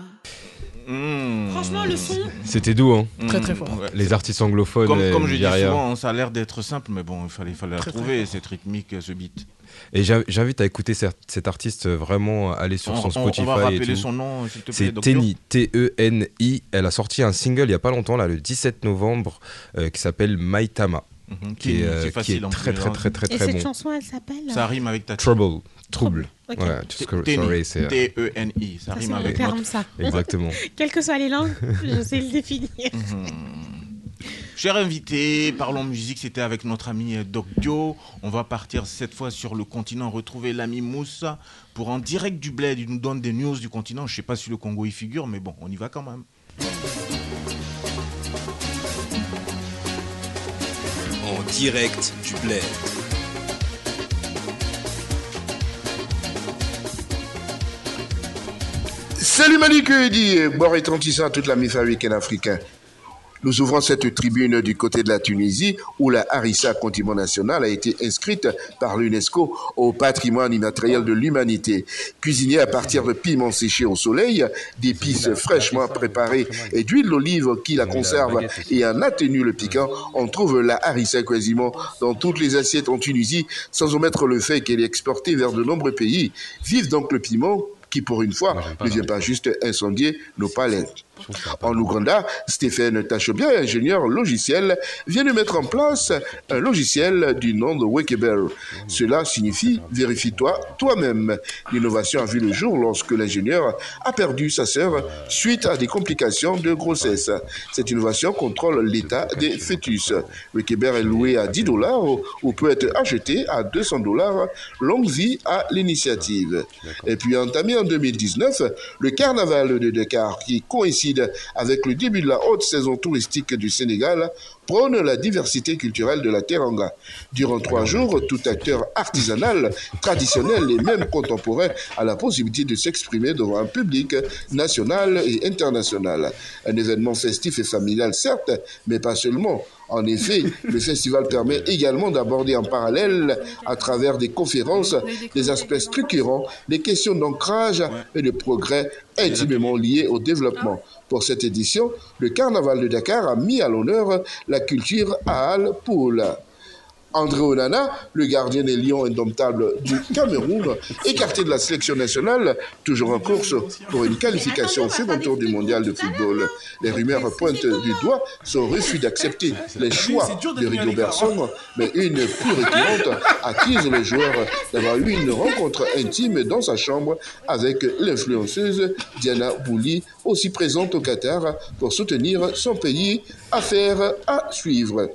Franchement, le son. C'était doux, hein Très, très fort. Ouais. Les artistes anglophones. Comme, euh, comme je dis souvent, ça a l'air d'être simple, mais bon, il fallait, fallait la trouver, cette rythmique, ce beat. Et j'in- j'invite à écouter cet, artiste euh, vraiment aller sur On, son on- Spotify on va et rappeler tout. son nom, s'il te plaît. C'est. Tenny, T-E-N-I. Elle a sorti un single il y a pas longtemps, là, le 17 novembre, euh, qui s'appelle Maitama, Mhm, qui est, euh, c'est qui facile est en très plus, très hein. très très Et très cette bon. chanson, elle s'appelle Ça rime avec ta Trouble, trouble. Ok. Voilà, just T- Tenny, sorry, c'est euh, T-E-N-I, ça Ça, rime avec repère notre... comme ça. exactement. Quelles que soient les langues, je sais le définir. Cher invité, parlons musique, c'était avec notre ami euh, Doc Dio. On va partir cette fois sur le continent, retrouver l'ami Moussa pour en direct du bled. Il nous donne des news du continent. Je sais pas si le Congo y figure, mais bon, on y va quand même. En direct du bled. Salut Malik dit bon retentissant à toute la week-end africain. Nous ouvrons cette tribune du côté de la Tunisie où la harissa condiment national a été inscrite par l'UNESCO au patrimoine immatériel de l'humanité. Cuisinée à partir de piments séchés au soleil, d'épices fraîchement préparées et d'huile d'olive qui la conserve et en atténue le piquant, on trouve la harissa quasiment dans toutes les assiettes en Tunisie sans omettre le fait qu'elle est exportée vers de nombreux pays. Vive donc le piment qui pour une fois ne vient pas juste incendier nos palais. En Ouganda, Stéphane Tachobia, ingénieur logiciel, vient de mettre en place un logiciel du nom de Wikibear. Cela signifie vérifie-toi toi-même. L'innovation a vu le jour lorsque l'ingénieur a perdu sa sœur suite à des complications de grossesse. Cette innovation contrôle l'état des fœtus. Wikibear est loué à 10 dollars ou peut être acheté à 200 dollars. Longue vie à l'initiative. Et puis entamé en 2019, le carnaval de Dakar qui coïncide avec le début de la haute saison touristique du Sénégal prône la diversité culturelle de la Teranga. Durant trois jours, tout acteur artisanal, traditionnel et même contemporain a la possibilité de s'exprimer devant un public national et international. Un événement festif et familial, certes, mais pas seulement. En effet, le festival permet également d'aborder en parallèle, à travers des conférences, des aspects structurants, des questions d'ancrage et de progrès intimement liés au développement. Pour cette édition, le Carnaval de Dakar a mis à l'honneur la culture Aal Poul. André Onana, le gardien des Lions indomptables du Cameroun, écarté de la sélection nationale, toujours en course pour une qualification au second tour du mondial de football. Les rumeurs pointent du doigt son refus d'accepter les choix de Rigo Berson, mais une plus récurrente accuse le joueur d'avoir eu une rencontre intime dans sa chambre avec l'influenceuse Diana Bouli, aussi présente au Qatar pour soutenir son pays. Affaire à suivre.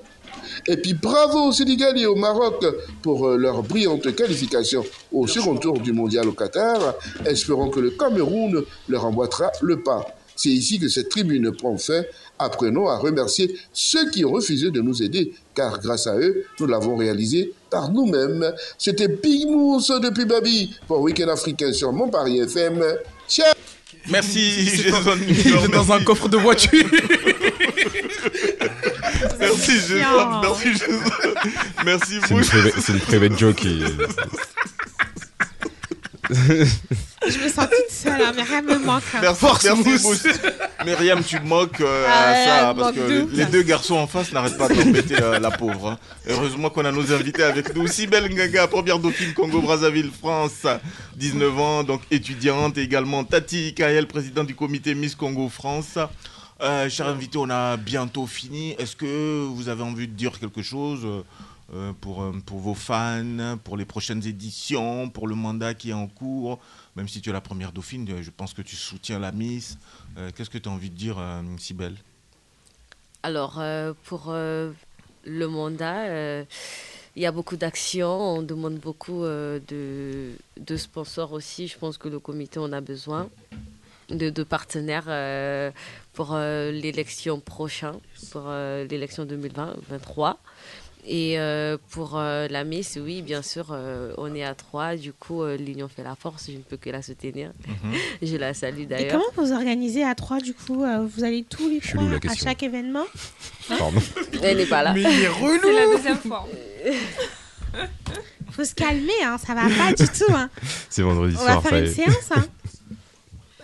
Et puis bravo au Sénégal et au Maroc pour euh, leur brillante qualification au second tour du mondial au Qatar. Espérons que le Cameroun leur emboîtera le pas. C'est ici que cette tribune prend fin. Apprenons à remercier ceux qui ont refusé de nous aider, car grâce à eux, nous l'avons réalisé par nous-mêmes. C'était Big Mousse depuis Babi pour Week-end africain sur Montpellier FM. Ciao Merci, Jason dans- dans un coffre de voiture. Merci, chiant. Merci, Jason. Merci, C'est une, Mousse. private- c'est une private joke. qui- Je me sens toute seule, hein, mais rien me manque. hein. Merci, Force, merci, Mousse. Mousse. Myriam, tu te moques euh, Ah, à ça, parce que de les, deux garçons en face n'arrêtent pas d'embêter euh, la pauvre. hein. Heureusement qu'on a nos invités avec nous. Sibel Ngaga, première dauphine Congo-Brazzaville, France, 19 ans, donc étudiante, et également Tati Kael, président du comité Miss Congo France. Euh, chers invités, on a bientôt fini. Est-ce que vous avez envie de dire quelque chose euh, pour, euh, pour vos fans, pour les prochaines éditions, pour le mandat qui est en cours? Même si tu es la première dauphine, je pense que tu soutiens la Miss. Euh, Qu'est-ce que tu as envie de dire, euh, Sibel Alors, pour le mandat, il y a beaucoup d'actions. On demande beaucoup de, de sponsors aussi. Je pense que le comité en a besoin de, de partenaires pour euh, l'élection prochaine, pour euh, l'élection 2020-2023. Et euh, pour euh, la Miss, oui, bien sûr, euh, on est à trois. Du coup, euh, l'union fait la force. Je ne peux que la soutenir. Mhm. Je la salue Et d'ailleurs. comment vous organisez à trois du coup euh, Vous allez tous les Chelou, trois à chaque événement? Pardon. Elle n'est pas là. Mais il est relou. C'est la deuxième fois. Faut se calmer, hein, ça va pas du tout. Hein. C'est vendredi On va soir. faire une séance. Hein.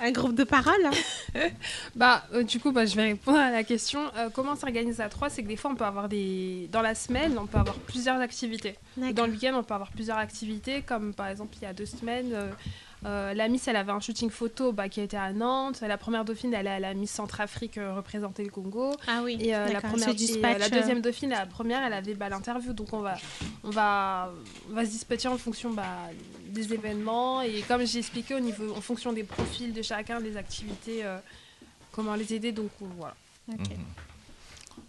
Un groupe de parole. hein. Bah, euh, du coup, bah, je vais répondre à la question. Euh, comment s'organiser à trois? C'est que des fois, on peut avoir des. Dans la semaine, on peut avoir plusieurs activités. Dans le week-end, on peut avoir plusieurs activités, comme par exemple, il y a deux semaines, euh, la Miss, elle avait un shooting photo bah, qui était à Nantes. La première dauphine, elle est à la Miss Centrafrique euh, représenter le Congo. Ah oui. Et, euh, la, première, et, euh, la deuxième dauphine, la première, elle avait bah, l'interview. Donc on va, on, va, on va se dispatcher en fonction bah, des événements. Et comme j'ai expliqué, au niveau, en fonction des profils de chacun, des activités, euh, comment les aider. Donc voilà.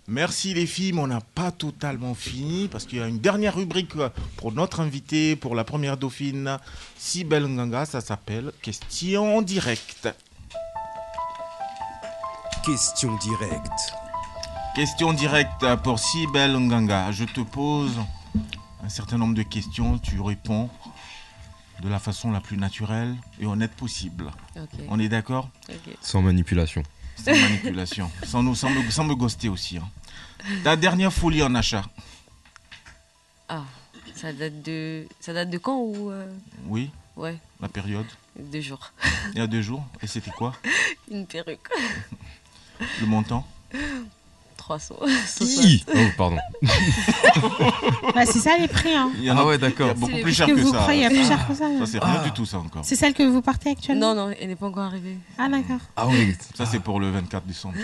Merci les filles, mais on n'a pas totalement fini parce qu'il y a une dernière rubrique euh, pour notre invité, pour la première dauphine, Sibel Nganga, ça s'appelle Question directe. Question directe. Question directe pour Sibel Nganga. Je te pose un certain nombre de questions, tu réponds de la façon la plus naturelle et honnête possible. On est d'accord? Sans manipulation. Sans manipulation, sans, nous, sans, me, sans me ghoster aussi. hein. Ta dernière folie en achat Ah, ça date de, ça date de quand ou euh, Oui, Ouais, la période deux jours. Il y a deux jours. Et c'était quoi? Une perruque. Le montant? 300. Hi oh, pardon. Bah, c'est ça les prix. Hein. Il y en Ah ouais, il y a d'accord. beaucoup C'est plus cher que que, vous ça. il y a plus cher que ça, c'est rien Ah. du tout, ça encore. C'est celle que vous portez actuellement Non, non, elle n'est pas encore arrivée. Ah d'accord. Ah oui. Ça, c'est pour le 24 décembre.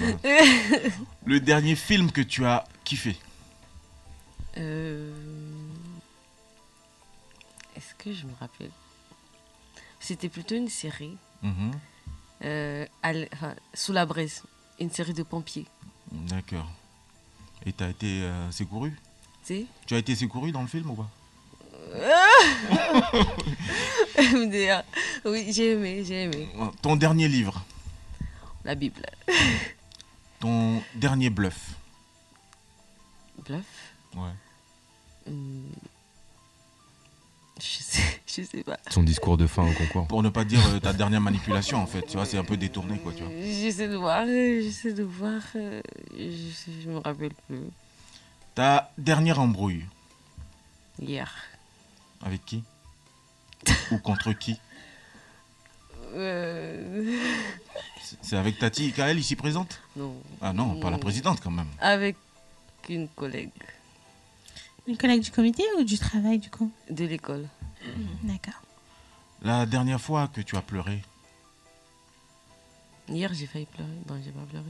le dernier film que tu as kiffé Euh, Est-ce que je me rappelle? C'était plutôt une série. Mhm. euh, à l- enfin, sous la braise. Une série de pompiers. D'accord. Et tu as été euh, secouru? Tu sais Tu as été secouru dans le film ou pas? MDR. Oui, j'ai aimé, j'ai aimé. Ton dernier livre? La Bible. Ton dernier bluff? Bluff? Ouais. Hum, Je sais, je sais pas. Son discours de fin au concours. Pour ne pas dire euh, ta dernière manipulation, en fait. Tu vois, c'est un peu détourné, quoi, tu vois. J'essaie de voir, euh, j'essaie de voir. euh, Je, me rappelle plus. Ta dernière embrouille, Hier. avec qui? Ou contre qui? Euh, C'est- avec Tati Kael ici présente? Non. Ah non, pas la présidente quand même. Avec une collègue Une collègue du comité ou du travail, du coup de l'école. D'accord. La dernière fois que tu as pleuré, Hier, j'ai failli pleurer. Non, j'ai pas pleuré.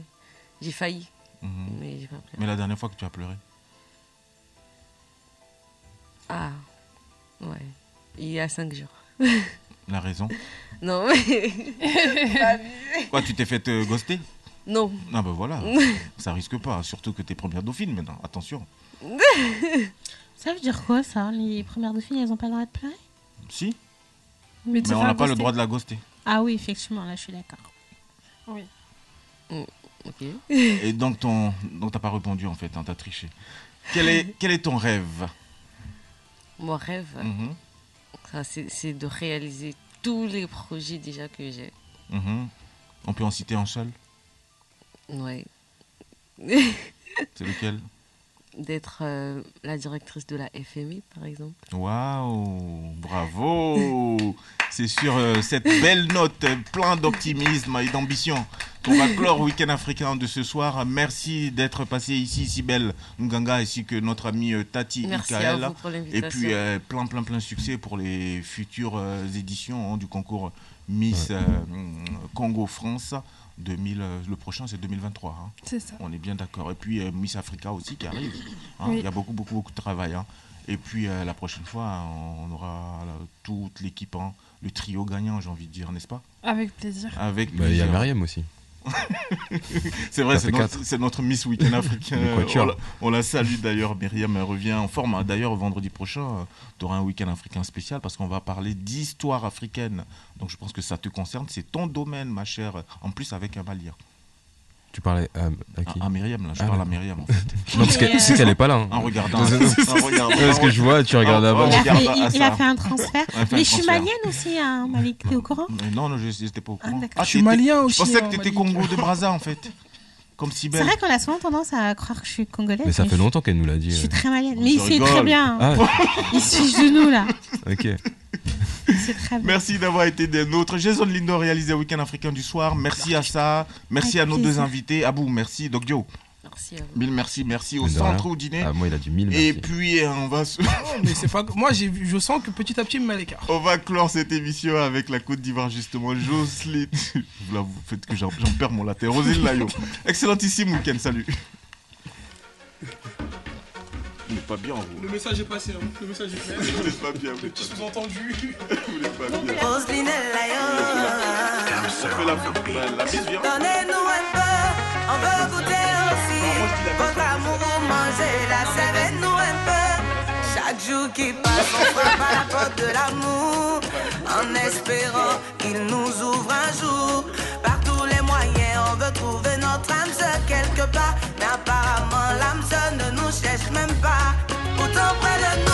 J'ai failli, Mhm. mais j'ai pas pleuré. mais la dernière fois que tu as pleuré Ah, ouais. Il y a cinq jours. La raison non, mais. Quoi, tu t'es fait euh, ghoster non. Ah ben voilà, ça risque pas, surtout que t'es première dauphine maintenant, attention. Ça veut dire quoi, ça? Les premières dauphines, elles ont pas le droit de pleurer? Si, Mais, mais on n'a pas le droit de la ghoster. Ah oui, effectivement, là, je suis d'accord. Oui. Ok. Et donc, ton... donc t'as pas répondu en fait, hein, t'as triché. Quel est, quel est ton rêve? Mon rêve, Mhm, ça, c'est de réaliser tous les projets déjà que j'ai. mhm. On peut en citer un seul? Ouais. C'est lequel? D'être euh, la directrice de la FMI, par exemple. Waouh, bravo C'est sur euh, cette belle note, plein d'optimisme et d'ambition qu'on va clore Week-end africain de ce soir. Merci d'être passé ici, si belle Nganga, ainsi que notre ami euh, Tati Merci Ikael. à vous pour Et puis euh, plein, plein, plein succès pour les futures éditions hein, du concours Miss euh, Congo-France. 2000, euh, le prochain, c'est 2023. hein. C'est ça. On est bien d'accord. Et puis euh, Miss Africa aussi qui arrive. hein. Oui. Il y a beaucoup, beaucoup, beaucoup de travail. hein. Et puis euh, la prochaine fois, on aura là, toute l'équipe, hein, le trio gagnant, j'ai envie de dire, n'est-ce pas? Avec plaisir. Avec Bah, Il y a. Myriam aussi. C'est vrai, c'est notre, Miss Week-end africain. On, la, salue d'ailleurs. Myriam elle revient en forme. D'ailleurs, vendredi prochain, tu auras un week-end africain spécial parce qu'on va parler d'histoire africaine. Donc je pense que ça te concerne. C'est ton domaine, ma chère. En plus, avec un malien. Tu parlais à, à qui À, à Myriam, là. Je Ah, parle à. Myriam, en fait. Non, parce qu'elle est pas là. hein. En regardant. Parce que je vois, tu regardes avant. Il a, fait, il- il a fait un transfert. Fait Mais je suis malienne aussi, hein, Malik. T'es au courant non, non, je n'étais pas au courant. d'accord. Je suis t'étais- malien Je aussi, pensais hein, que tu étais Malik. Congo de Brazza, en fait. Comme si C'est vrai qu'on a souvent tendance à croire que je suis congolaise. Mais ça fait je- longtemps qu'elle nous l'a dit. Je suis euh. très malienne. Mais il se sait très bien. Ah, Il suit de nous, là. ok. Très. Merci d'avoir été des nôtres. Jason Lindo réalisé Week-end africain du soir. Merci à ça. Merci à nos deux invités. Abou, merci. Doc Dio. Merci à vous. Mille merci. Merci au centre au dîner. Ah, moi, il a dit mille Et merci. puis, euh, on va, se- Oh, mais c'est pas. Moi, j'ai vu- je sens que petit à petit, il me met à l'écart. on va clore cette émission avec la Côte d'Ivoire, justement. Jocelyne. Là, vous faites que j'en perds mon latin. Rosine Layo. Excellentissime week-end. Salut. Vous n'êtes pas bien, vous. Le message est passé. hein. Le message est clair. Vous n'êtes pas bien. Vous Le petit sous-entendu. n'êtes pas bien. Roselyne Layo. La bise vient. Donnez-nous un peu, on veut goûter Votre amour, vous mangez la servez-nous un peu. Chaque jour qui passe, on frappe à la porte de l'amour. En espérant qu'il nous ouvre un jour. Par tous les moyens, on veut trouver notre âme sœur quelque part. Mais apparemment, l'âme sœur ne nous cherche même pas. Pourtant, près de nous,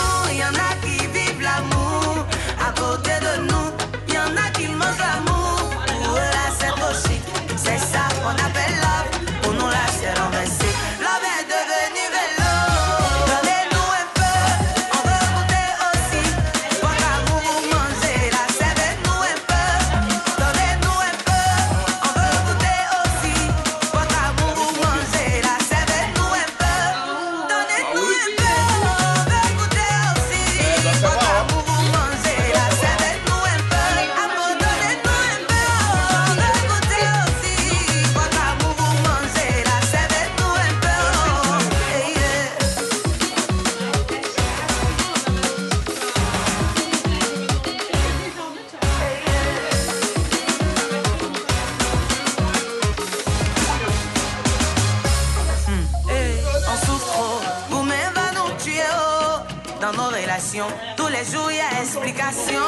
tous les jours y a explication.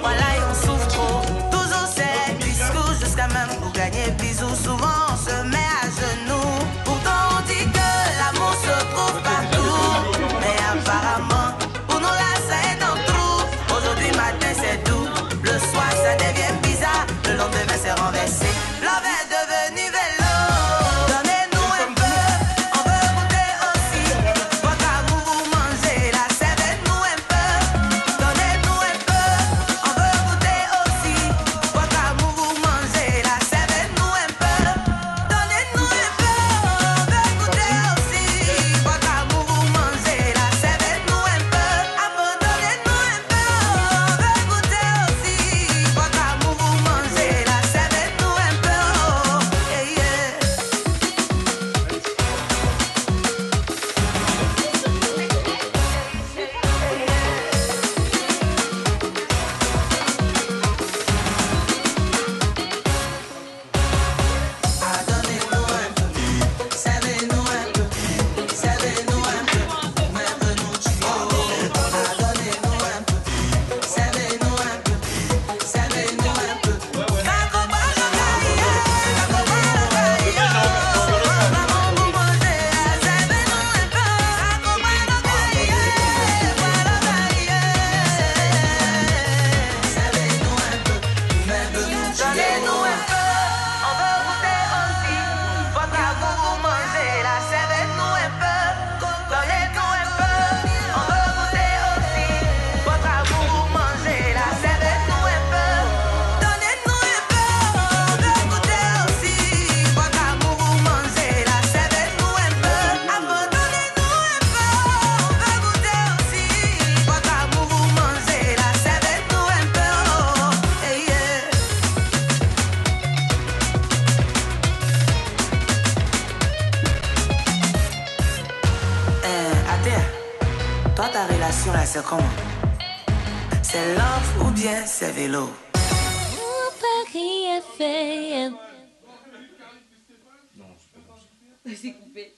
Voilà et on souffre trop, toujours c'est discours Jusqu'à même pour gagner. Bisous vélo Mon Paris. C'est coupé.